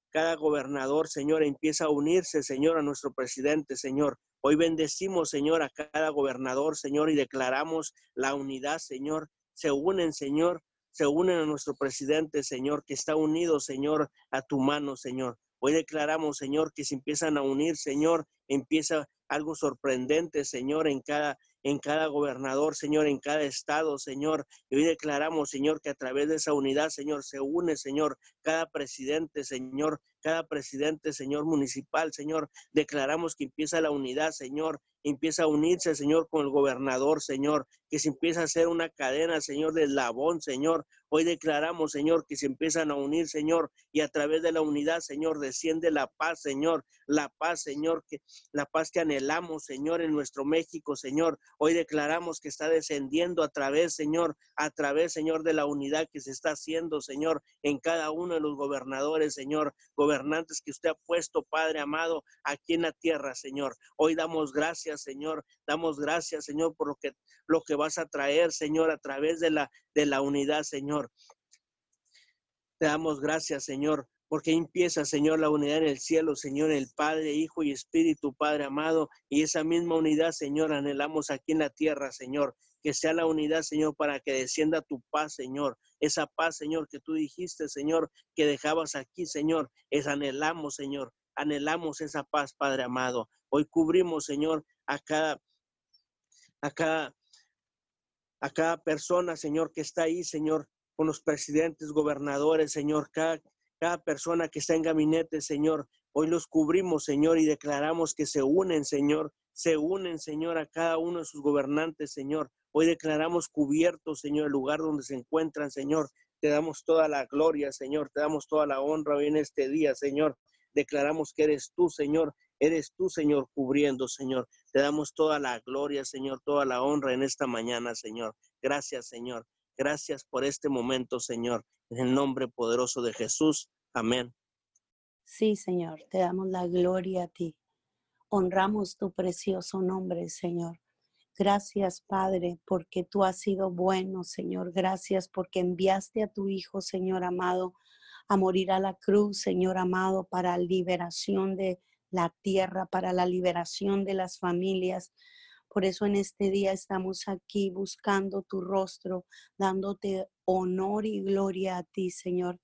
cada gobernador, Señor, empieza a unirse, Señor, a nuestro presidente, Señor. Hoy bendecimos, Señor, a cada gobernador, Señor, y declaramos la unidad, Señor. Se unen, Señor, se unen a nuestro presidente, Señor, que está unido, Señor, a tu mano, Señor. Hoy declaramos, Señor, que se empiezan a unir, Señor, empieza algo sorprendente, Señor, en cada en cada gobernador, Señor, en cada estado, Señor. Y hoy declaramos, Señor, que a través de esa unidad, Señor, se une, Señor, cada presidente, Señor, cada presidente, Señor, municipal, Señor. Declaramos que empieza la unidad, Señor, empieza a unirse, Señor, con el gobernador, Señor, que se empieza a hacer una cadena, Señor, de eslabón, Señor. Hoy declaramos, Señor, que se empiezan a unir, Señor, y a través de la unidad, Señor, desciende la paz, Señor, la paz, Señor, que la paz que anhelamos, Señor, en nuestro México, Señor. Hoy declaramos que está descendiendo a través, Señor, a través, Señor, de la unidad que se está haciendo, Señor, en cada uno de los gobernadores, Señor, gobernantes que usted ha puesto, Padre amado, aquí en la tierra, Señor. Hoy damos gracias, Señor, damos gracias, Señor, por lo que, lo que vas a traer, Señor, a través de la, de la unidad, Señor. Te damos gracias, Señor, porque empieza, Señor, la unidad en el cielo, Señor, el Padre, Hijo y Espíritu, Padre amado, y esa misma unidad, Señor, anhelamos aquí en la tierra, Señor, que sea la unidad, Señor, para que descienda tu paz, Señor, esa paz, Señor, que tú dijiste, Señor, que dejabas aquí, Señor, es anhelamos, Señor, anhelamos esa paz, Padre amado. Hoy cubrimos, Señor, a cada, a cada, a cada persona, Señor, que está ahí, Señor, con los presidentes, gobernadores, Señor, cada, cada persona que está en gabinete, Señor. Hoy los cubrimos, Señor, y declaramos que se unen, Señor, se unen, Señor, a cada uno de sus gobernantes, Señor. Hoy declaramos cubiertos, Señor, el lugar donde se encuentran, Señor. Te damos toda la gloria, Señor. Te damos toda la honra hoy en este día, Señor. Declaramos que eres tú, Señor. Eres tú, Señor, cubriendo, Señor. Te damos toda la gloria, Señor, toda la honra en esta mañana, Señor. Gracias, Señor. Gracias por este momento, Señor. En el nombre poderoso de Jesús. Amén. Sí, Señor, te damos la gloria a ti. Honramos tu precioso nombre, Señor. Gracias, Padre, porque tú has sido bueno, Señor. Gracias porque enviaste a tu Hijo, Señor amado, a morir a la cruz, Señor amado, para liberación de la tierra, para la liberación de las familias. Por eso en este día estamos aquí buscando tu rostro, dándote honor y gloria a ti, Señor.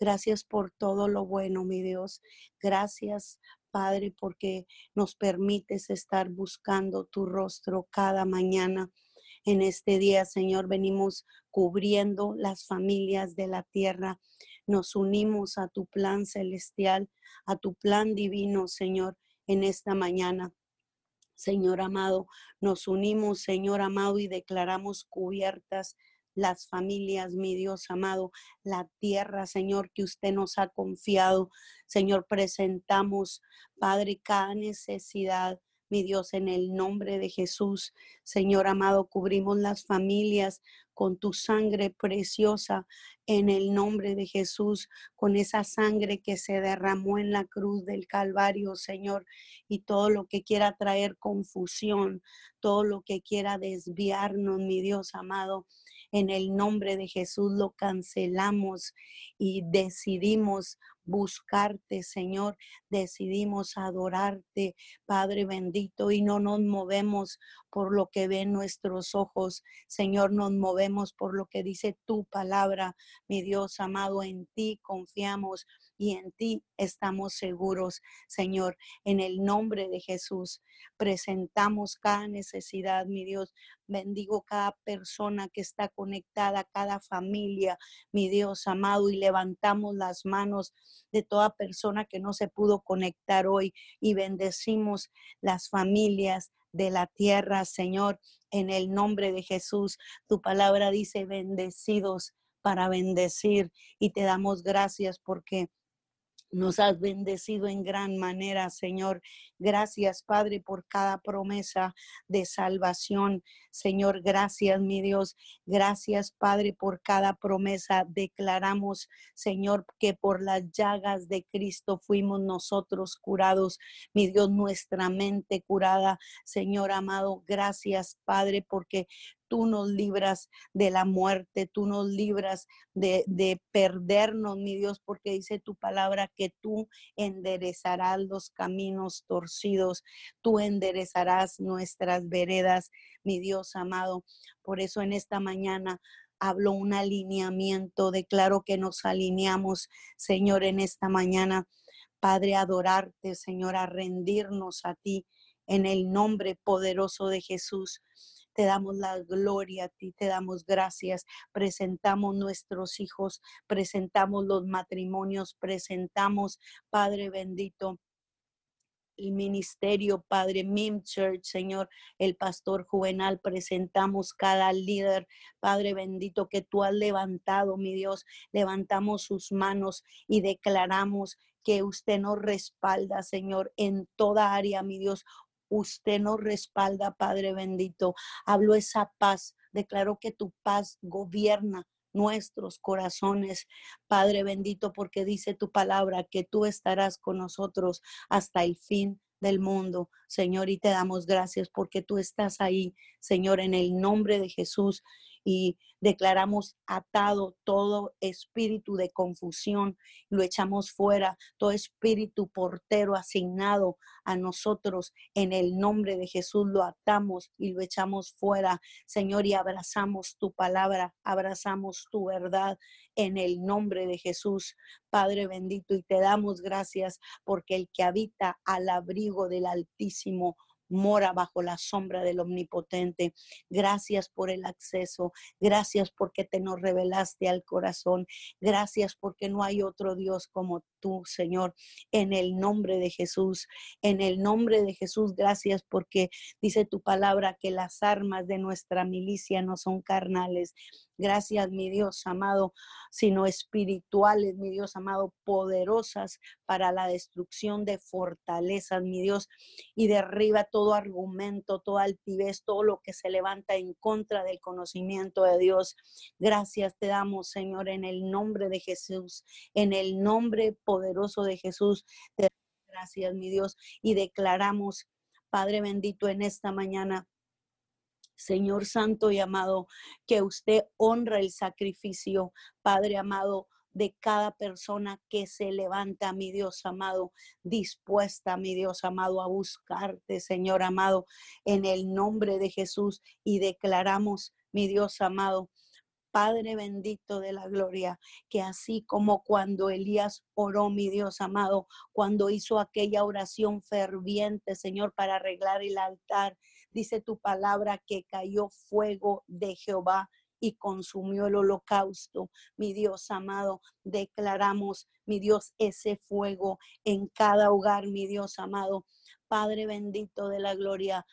Gracias por todo lo bueno, mi Dios. Gracias, Padre, porque nos permites estar buscando tu rostro cada mañana. En este día, Señor, venimos cubriendo las familias de la tierra. Nos unimos a tu plan celestial, a tu plan divino, Señor, en esta mañana. Señor amado, nos unimos, Señor amado, y declaramos cubiertas las familias, mi Dios amado, la tierra, Señor, que usted nos ha confiado. Señor, presentamos, Padre, cada necesidad. Mi Dios, en el nombre de Jesús, Señor amado, cubrimos las familias con tu sangre preciosa en el nombre de Jesús, con esa sangre que se derramó en la cruz del Calvario, Señor, y todo lo que quiera traer confusión, todo lo que quiera desviarnos, mi Dios amado, en el nombre de Jesús lo cancelamos y decidimos buscarte, Señor. Decidimos adorarte, Padre bendito, y no nos movemos por lo que ven nuestros ojos, Señor, nos movemos por lo que dice tu palabra, mi Dios amado, en ti confiamos y en ti estamos seguros, Señor. En el nombre de Jesús, presentamos cada necesidad, mi Dios. Bendigo cada persona que está conectada, cada familia, mi Dios amado, y levantamos las manos de toda persona que no se pudo conectar hoy y bendecimos las familias de la tierra, Señor, en el nombre de Jesús. Tu palabra dice bendecidos para bendecir y te damos gracias porque nos has bendecido en gran manera, Señor. Gracias, Padre, por cada promesa de salvación. Señor, gracias, mi Dios. Gracias, Padre, por cada promesa. Declaramos, Señor, que por las llagas de Cristo fuimos nosotros curados. Mi Dios, nuestra mente curada. Señor amado, gracias, Padre, porque tú nos libras de la muerte, tú nos libras de, de, perdernos, mi Dios, porque dice tu palabra que tú enderezarás los caminos torcidos, tú enderezarás nuestras veredas, mi Dios amado. Por eso en esta mañana hablo un alineamiento, declaro que nos alineamos, Señor, en esta mañana. Padre, adorarte, Señor, a rendirnos a ti en el nombre poderoso de Jesús. Te damos la gloria a ti, te damos gracias. Presentamos nuestros hijos, presentamos los matrimonios, presentamos, Padre bendito, el ministerio, Padre Mim Church, Señor, el pastor juvenal, presentamos cada líder, Padre bendito, que tú has levantado, mi Dios, levantamos sus manos y declaramos que usted nos respalda, Señor, en toda área, mi Dios usted nos respalda, Padre bendito. Hablo esa paz, declaro que tu paz gobierna nuestros corazones, Padre bendito, porque dice tu palabra que tú estarás con nosotros hasta el fin del mundo, Señor, y te damos gracias porque tú estás ahí, Señor, en el nombre de Jesús y declaramos atado todo espíritu de confusión, lo echamos fuera, todo espíritu portero asignado a nosotros en el nombre de Jesús lo atamos y lo echamos fuera, Señor, y abrazamos tu palabra, abrazamos tu verdad en el nombre de Jesús, Padre bendito, y te damos gracias porque el que habita al abrigo del Altísimo mora bajo la sombra del Omnipotente. Gracias por el acceso. Gracias porque te nos revelaste al corazón. Gracias porque no hay otro Dios como tú, Señor, en el nombre de Jesús. En el nombre de Jesús, gracias porque dice tu palabra que las armas de nuestra milicia no son carnales, Gracias, mi Dios amado, sino espirituales, mi Dios amado, poderosas para la destrucción de fortalezas, mi Dios, y derriba todo argumento, toda altivez, todo lo que se levanta en contra del conocimiento de Dios. Gracias te damos, Señor, en el nombre de Jesús, en el nombre de Jesús. Gracias, mi Dios, y declaramos, Padre bendito, en esta mañana Señor Santo y amado, que usted honra el sacrificio, Padre amado, de cada persona que se levanta, mi Dios amado, dispuesta, mi Dios amado, a buscarte, Señor amado, en el nombre de Jesús. Y declaramos, mi Dios amado, Padre bendito de la gloria, que así como cuando Elías oró, mi Dios amado, cuando hizo aquella oración ferviente, Señor, para arreglar el altar, Dice tu palabra que cayó fuego de Jehová y consumió el holocausto. Mi Dios amado, declaramos, mi Dios, ese fuego en cada hogar, mi Dios amado. Padre bendito de la gloria,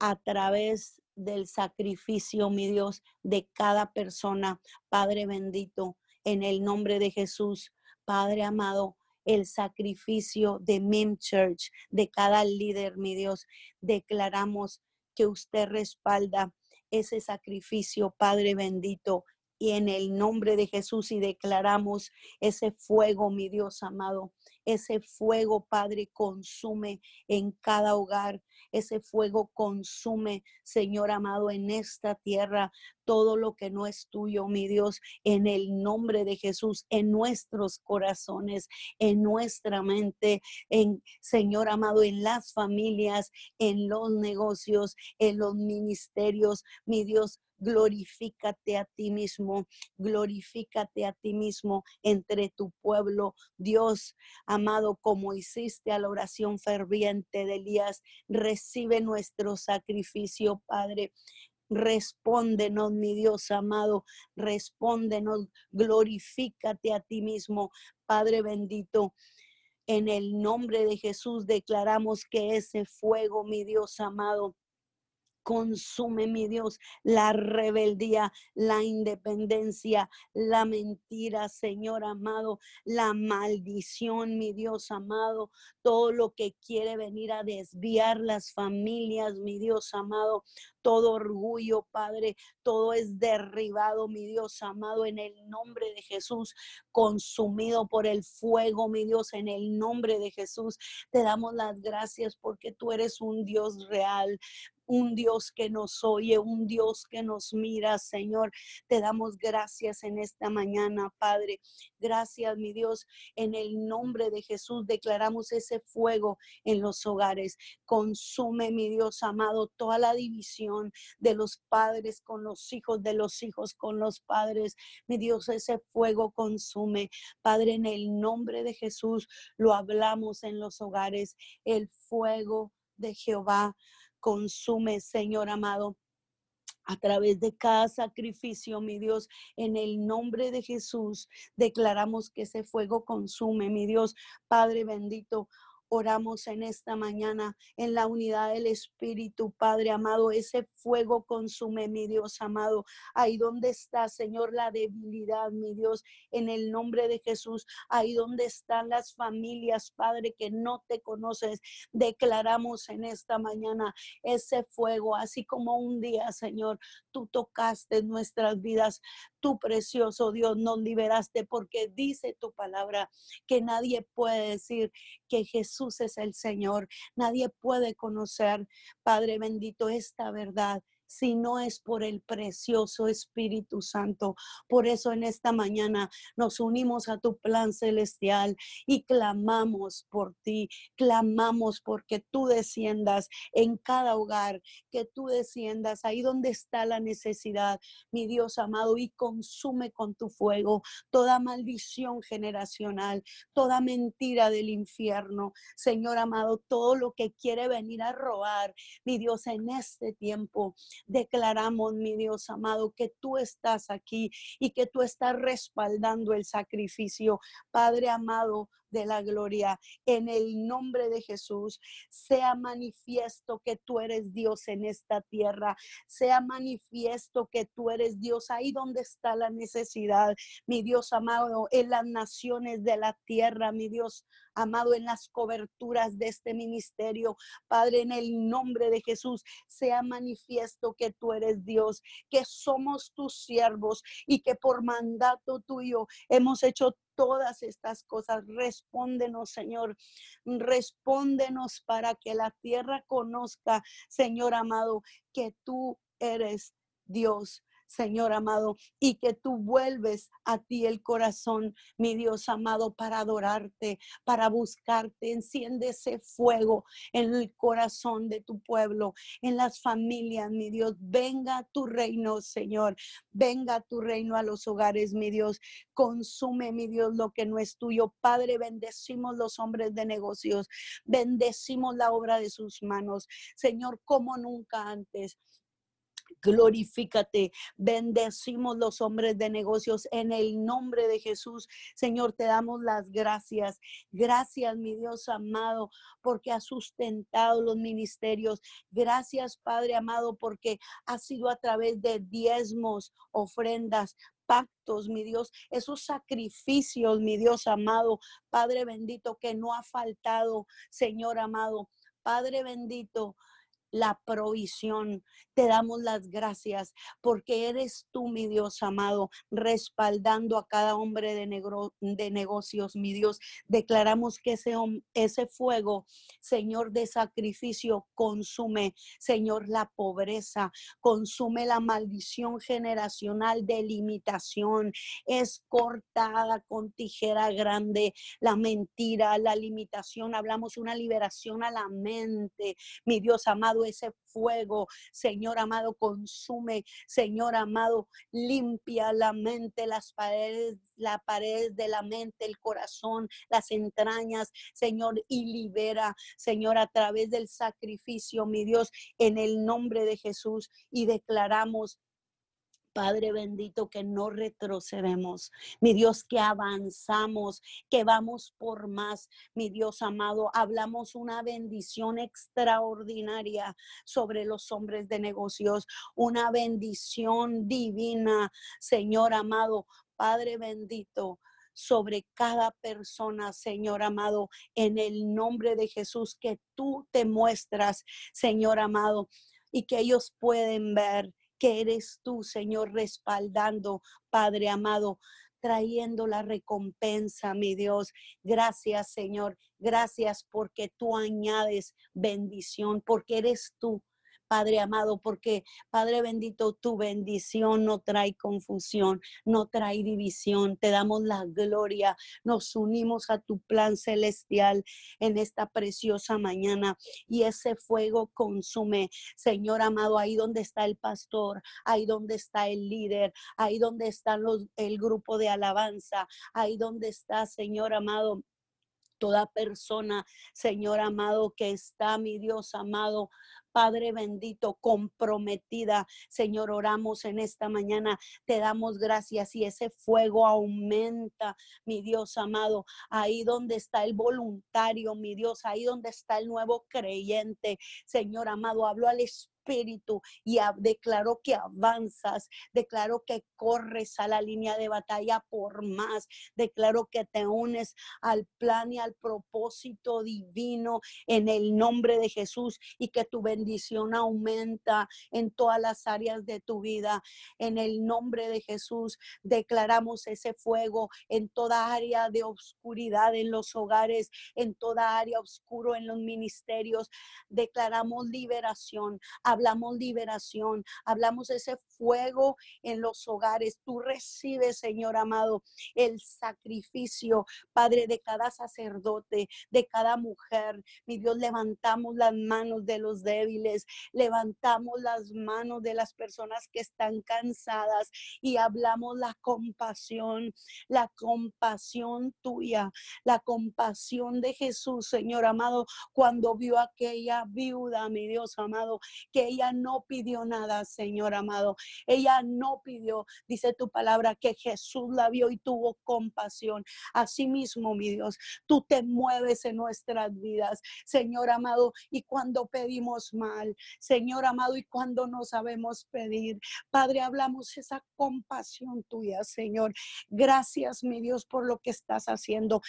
a través del sacrificio, mi Dios, de cada persona, Padre bendito, en el nombre de Jesús, Padre amado, el sacrificio de Mem Church, de cada líder, mi Dios. Declaramos que usted respalda ese sacrificio, Padre bendito, y en el nombre de Jesús y declaramos ese fuego, mi Dios amado, ese fuego, Padre, consume en cada hogar. Ese fuego consume, Señor amado, en esta tierra todo lo que no es tuyo, mi Dios, en el nombre de Jesús, en nuestros corazones, en nuestra mente, en Señor amado, en las familias, en los negocios, en los ministerios, mi Dios, glorifícate a ti mismo, glorifícate a ti mismo entre tu pueblo, Dios amado, como hiciste a la oración ferviente de Elías, recibe nuestro sacrificio, Padre. Respóndenos, mi Dios amado, respóndenos, glorifícate a ti mismo, Padre bendito. En el nombre de Jesús declaramos que ese fuego, mi Dios amado, Consume, mi Dios, la rebeldía, la independencia, la mentira, Señor amado, la maldición, mi Dios amado, todo lo que quiere venir a desviar las familias, mi Dios amado, todo orgullo, Padre, todo es derribado, mi Dios amado, en el nombre de Jesús, consumido por el fuego, mi Dios, en el nombre de Jesús. Te damos las gracias porque tú eres un Dios real, un Dios que nos oye, un Dios que nos mira, Señor. Te damos gracias en esta mañana, Padre. Gracias, mi Dios. En el nombre de Jesús declaramos ese fuego en los hogares. Consume, mi Dios amado, toda la división de los padres con los hijos, de los hijos con los padres. Mi Dios, ese fuego consume. Padre, en el nombre de Jesús lo hablamos en los hogares. El fuego de Jehová consume, Señor amado a través de cada sacrificio, mi Dios, en el nombre de Jesús, declaramos que ese fuego consume, mi Dios, Padre bendito. Oramos en esta mañana en la unidad del Espíritu, Padre amado. Ese fuego consume, mi Dios amado. Ahí donde está, Señor, la debilidad, mi Dios, en el nombre de Jesús. Ahí donde están las familias, Padre, que no te conoces. Declaramos en esta mañana ese fuego, así como un día, Señor, tú tocaste nuestras vidas. Tu precioso Dios nos liberaste porque dice tu palabra que nadie puede decir que Jesús es el Señor. Nadie puede conocer, Padre bendito, esta verdad si no es por el precioso Espíritu Santo. Por eso en esta mañana nos unimos a tu plan celestial y clamamos por ti, clamamos porque tú desciendas en cada hogar, que tú desciendas ahí donde está la necesidad, mi Dios amado, y consume con tu fuego toda maldición generacional, toda mentira del infierno, Señor amado, todo lo que quiere venir a robar, mi Dios, en este tiempo Declaramos, mi Dios amado, que tú estás aquí y que tú estás respaldando el sacrificio. Padre amado, de la gloria. En el nombre de Jesús, sea manifiesto que tú eres Dios en esta tierra. Sea manifiesto que tú eres Dios ahí donde está la necesidad. Mi Dios amado, en las naciones de la tierra, mi Dios amado, en las coberturas de este ministerio. Padre, en el nombre de Jesús, sea manifiesto que tú eres Dios, que somos tus siervos y que por mandato tuyo hemos hecho todas estas cosas. Respóndenos, Señor. Respóndenos para que la tierra conozca, Señor amado, que tú eres Dios. Señor amado, y que tú vuelves a ti el corazón, mi Dios amado, para adorarte, para buscarte. Enciende ese fuego en el corazón de tu pueblo, en las familias, mi Dios. Venga tu reino, Señor. Venga tu reino a los hogares, mi Dios. Consume, mi Dios, lo que no es tuyo. Padre, bendecimos los hombres de negocios. Bendecimos la obra de sus manos. Señor, como nunca antes glorifícate. Bendecimos los hombres de negocios en el nombre de Jesús. Señor, te damos las gracias. Gracias, mi Dios amado, porque has sustentado los ministerios. Gracias, Padre amado, porque ha sido a través de diezmos, ofrendas, pactos, mi Dios, esos sacrificios, mi Dios amado, Padre bendito, que no ha faltado, Señor amado. Padre bendito, la provisión. Te damos las gracias porque eres tú, mi Dios amado, respaldando a cada hombre de, negro, de negocios, mi Dios. Declaramos que ese, ese fuego, Señor, de sacrificio consume, Señor, la pobreza, consume la maldición generacional de limitación. Es cortada con tijera grande la mentira, la limitación. Hablamos una liberación a la mente, mi Dios amado ese fuego, Señor amado, consume, Señor amado, limpia la mente, las paredes, la pared de la mente, el corazón, las entrañas, Señor, y libera, Señor, a través del sacrificio, mi Dios, en el nombre de Jesús, y declaramos Padre bendito, que no retrocedemos. Mi Dios, que avanzamos, que vamos por más. Mi Dios amado, hablamos una bendición extraordinaria sobre los hombres de negocios, una bendición divina, Señor amado, Padre bendito sobre cada persona, Señor amado, en el nombre de Jesús, que tú te muestras, Señor amado, y que ellos pueden ver que eres tú, Señor, respaldando, Padre amado, trayendo la recompensa, mi Dios. Gracias, Señor. Gracias porque tú añades bendición, porque eres tú Padre amado, porque Padre bendito, tu bendición no trae confusión, no trae división. Te damos la gloria, nos unimos a tu plan celestial en esta preciosa mañana y ese fuego consume, Señor amado, ahí donde está el pastor, ahí donde está el líder, ahí donde está los, el grupo de alabanza, ahí donde está, Señor amado, toda persona, Señor amado, que está, mi Dios amado, Padre bendito, comprometida. Señor, oramos en esta mañana, te damos gracias y ese fuego aumenta, mi Dios amado, ahí donde está el voluntario, mi Dios, ahí donde está el nuevo creyente. Señor amado, hablo al Espíritu espíritu y declaró que avanzas, declaró que corres a la línea de batalla por más, declaró que te unes al plan y al propósito divino en el nombre de Jesús y que tu bendición aumenta en todas las áreas de tu vida. En el nombre de Jesús declaramos ese fuego en toda área de oscuridad en los hogares, en toda área oscuro en los ministerios. Declaramos liberación hablamos liberación, hablamos ese fuego en los hogares. Tú recibes, Señor amado, el sacrificio, Padre, de cada sacerdote, de cada mujer. Mi Dios, levantamos las manos de los débiles, levantamos las manos de las personas que están cansadas y hablamos la compasión, la compasión tuya, la compasión de Jesús, Señor amado, cuando vio aquella viuda, mi Dios amado, que ella no pidió nada, Señor amado. Ella no pidió, dice tu palabra, que Jesús la vio y tuvo compasión. Asimismo, mi Dios, tú te mueves en nuestras vidas, Señor amado, y cuando pedimos mal, Señor amado, y cuando no sabemos pedir, Padre, hablamos esa compasión tuya, Señor. Gracias, mi Dios, por lo que estás haciendo.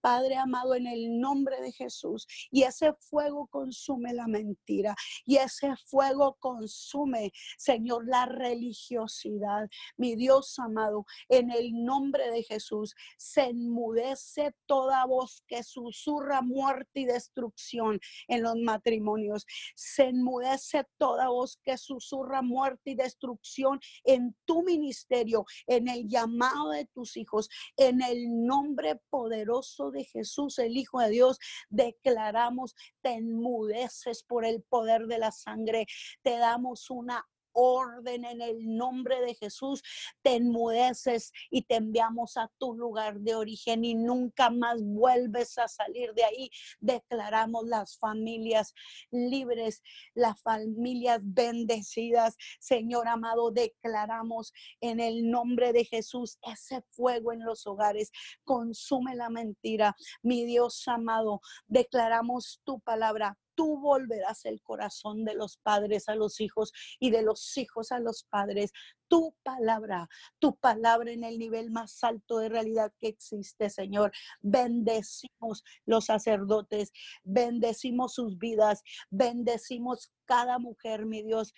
Padre amado, en el nombre de Jesús, y ese fuego consume la mentira, y ese fuego consume, Señor, la religiosidad. Mi Dios amado, en el nombre de Jesús, se enmudece toda voz que susurra muerte y destrucción en los matrimonios. Se enmudece toda voz que susurra muerte y destrucción en tu ministerio, en el llamado de tus hijos, en el nombre poderoso de Jesús, el Hijo de Dios, declaramos, te enmudeces por el poder de la sangre, te damos una orden en el nombre de Jesús, te enmudeces y te enviamos a tu lugar de origen y nunca más vuelves a salir de ahí. Declaramos las familias libres, las familias bendecidas. Señor amado, declaramos en el nombre de Jesús ese fuego en los hogares. Consume la mentira. Mi Dios amado, declaramos tu palabra tú volverás el corazón de los padres a los hijos y de los hijos a los padres. Tu palabra, tu palabra en el nivel más alto de realidad que existe, Señor. Bendecimos los sacerdotes, bendecimos sus vidas, bendecimos cada mujer, mi Dios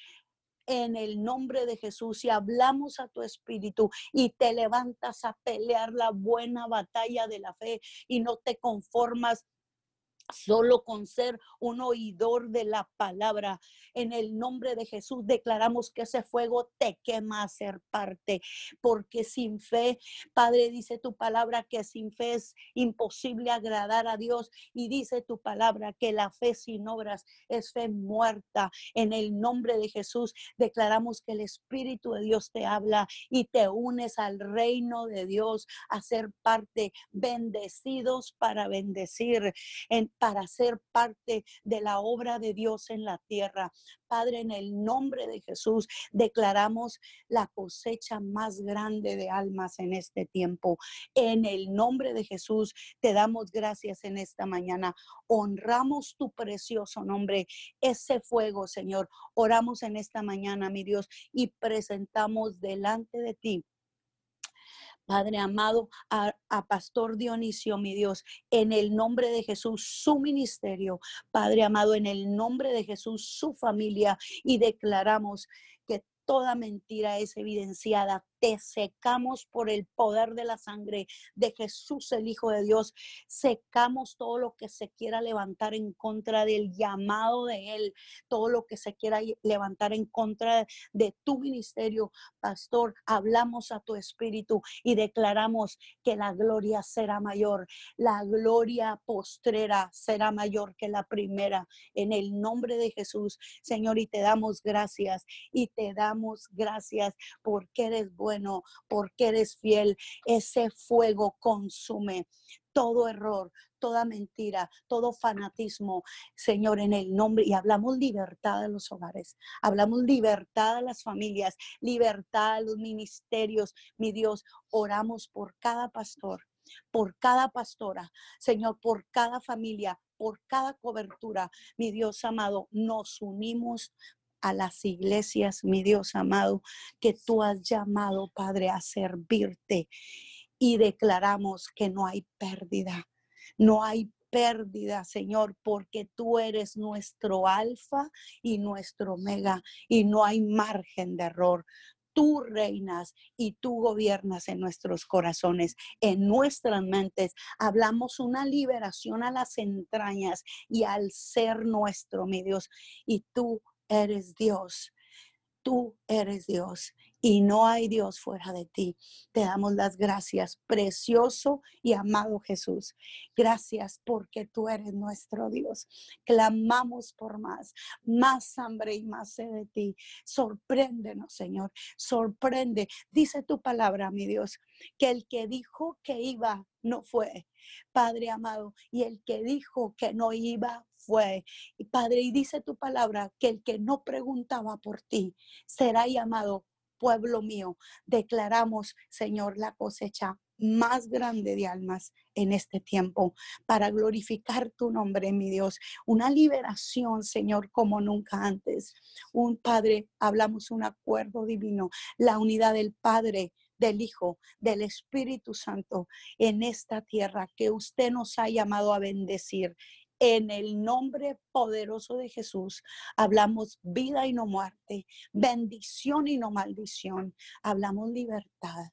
en el nombre de Jesús y hablamos a tu espíritu y te levantas a pelear la buena batalla de la fe y no te conformas Solo con ser un oidor de la palabra, en el nombre de Jesús declaramos que ese fuego te quema a ser parte, porque sin fe, Padre, dice tu palabra que sin fe es imposible agradar a Dios y dice tu palabra que la fe sin obras es fe muerta. En el nombre de Jesús declaramos que el Espíritu de Dios te habla y te unes al reino de Dios a ser parte, bendecidos para bendecir. En, para ser parte de la obra de Dios en la tierra. Padre, en el nombre de Jesús, declaramos la cosecha más grande de almas en este tiempo. En el nombre de Jesús, te damos gracias en esta mañana. Honramos tu precioso nombre, ese fuego, Señor. Oramos en esta mañana, mi Dios, y presentamos delante de ti Padre amado, a, Pastor Dionisio, mi Dios, en el nombre de Jesús, su ministerio, Padre amado, en el nombre de Jesús, su familia, y declaramos que toda mentira es evidenciada, te secamos por el poder de la sangre de Jesús, el Hijo de Dios. Secamos todo lo que se quiera levantar en contra del llamado de Él, todo lo que se quiera levantar en contra de tu ministerio, pastor. Hablamos a tu espíritu y declaramos que la gloria será mayor, la gloria postrera será mayor que la primera. En el nombre de Jesús, Señor, y te damos gracias y te damos gracias porque eres bueno bueno, porque eres fiel. Ese fuego consume todo error, toda mentira, todo fanatismo, Señor, en el nombre. Y hablamos libertad de los hogares, hablamos libertad de las familias, libertad de los ministerios. Mi Dios, oramos por cada pastor, por cada pastora, Señor, por cada familia, por cada cobertura. Mi Dios amado, nos unimos a las iglesias, mi Dios amado, que tú has llamado, Padre, a servirte. Y declaramos que no hay pérdida, no hay pérdida, Señor, porque tú eres nuestro alfa y nuestro omega y no hay margen de error. Tú reinas y tú gobiernas en nuestros corazones, en nuestras mentes. Hablamos una liberación a las entrañas y al ser nuestro, mi Dios. Y tú eres Dios. Tú eres Dios y no hay Dios fuera de ti. Te damos las gracias, precioso y amado Jesús. Gracias porque tú eres nuestro Dios. Clamamos por más, más hambre y más sed de ti. Sorpréndenos, Señor. Sorprende. Dice tu palabra, mi Dios, que el que dijo que iba no fue, Padre amado, y el que dijo que no iba fue. Padre, y dice tu palabra que el que no preguntaba por ti será llamado pueblo mío. Declaramos, Señor, la cosecha más grande de almas en este tiempo para glorificar tu nombre, mi Dios. Una liberación, Señor, como nunca antes. Un Padre, hablamos un acuerdo divino, la unidad del Padre del Hijo, del Espíritu Santo en esta tierra que usted nos ha llamado a bendecir. En el nombre poderoso de Jesús hablamos vida y no muerte, bendición y no maldición, hablamos libertad.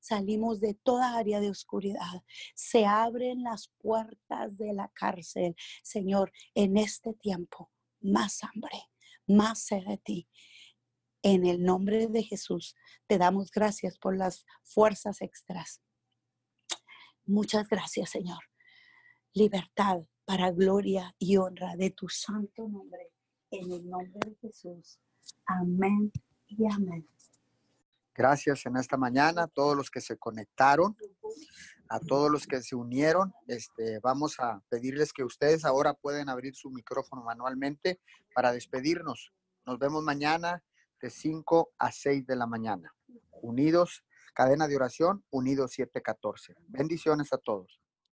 Salimos de toda área de oscuridad. Se abren las puertas de la cárcel. Señor, en este tiempo, más hambre, más sed de ti. En el nombre de Jesús, te damos gracias por las fuerzas extras. Muchas gracias, Señor. Libertad para gloria y honra de tu santo nombre. En el nombre de Jesús. Amén y amén. Gracias en esta mañana a todos los que se conectaron, a todos los que se unieron. Este, vamos a pedirles que ustedes ahora pueden abrir su micrófono manualmente para despedirnos. Nos vemos mañana de 5 a 6 de la mañana. Unidos, cadena de oración, unidos 714. Bendiciones a todos.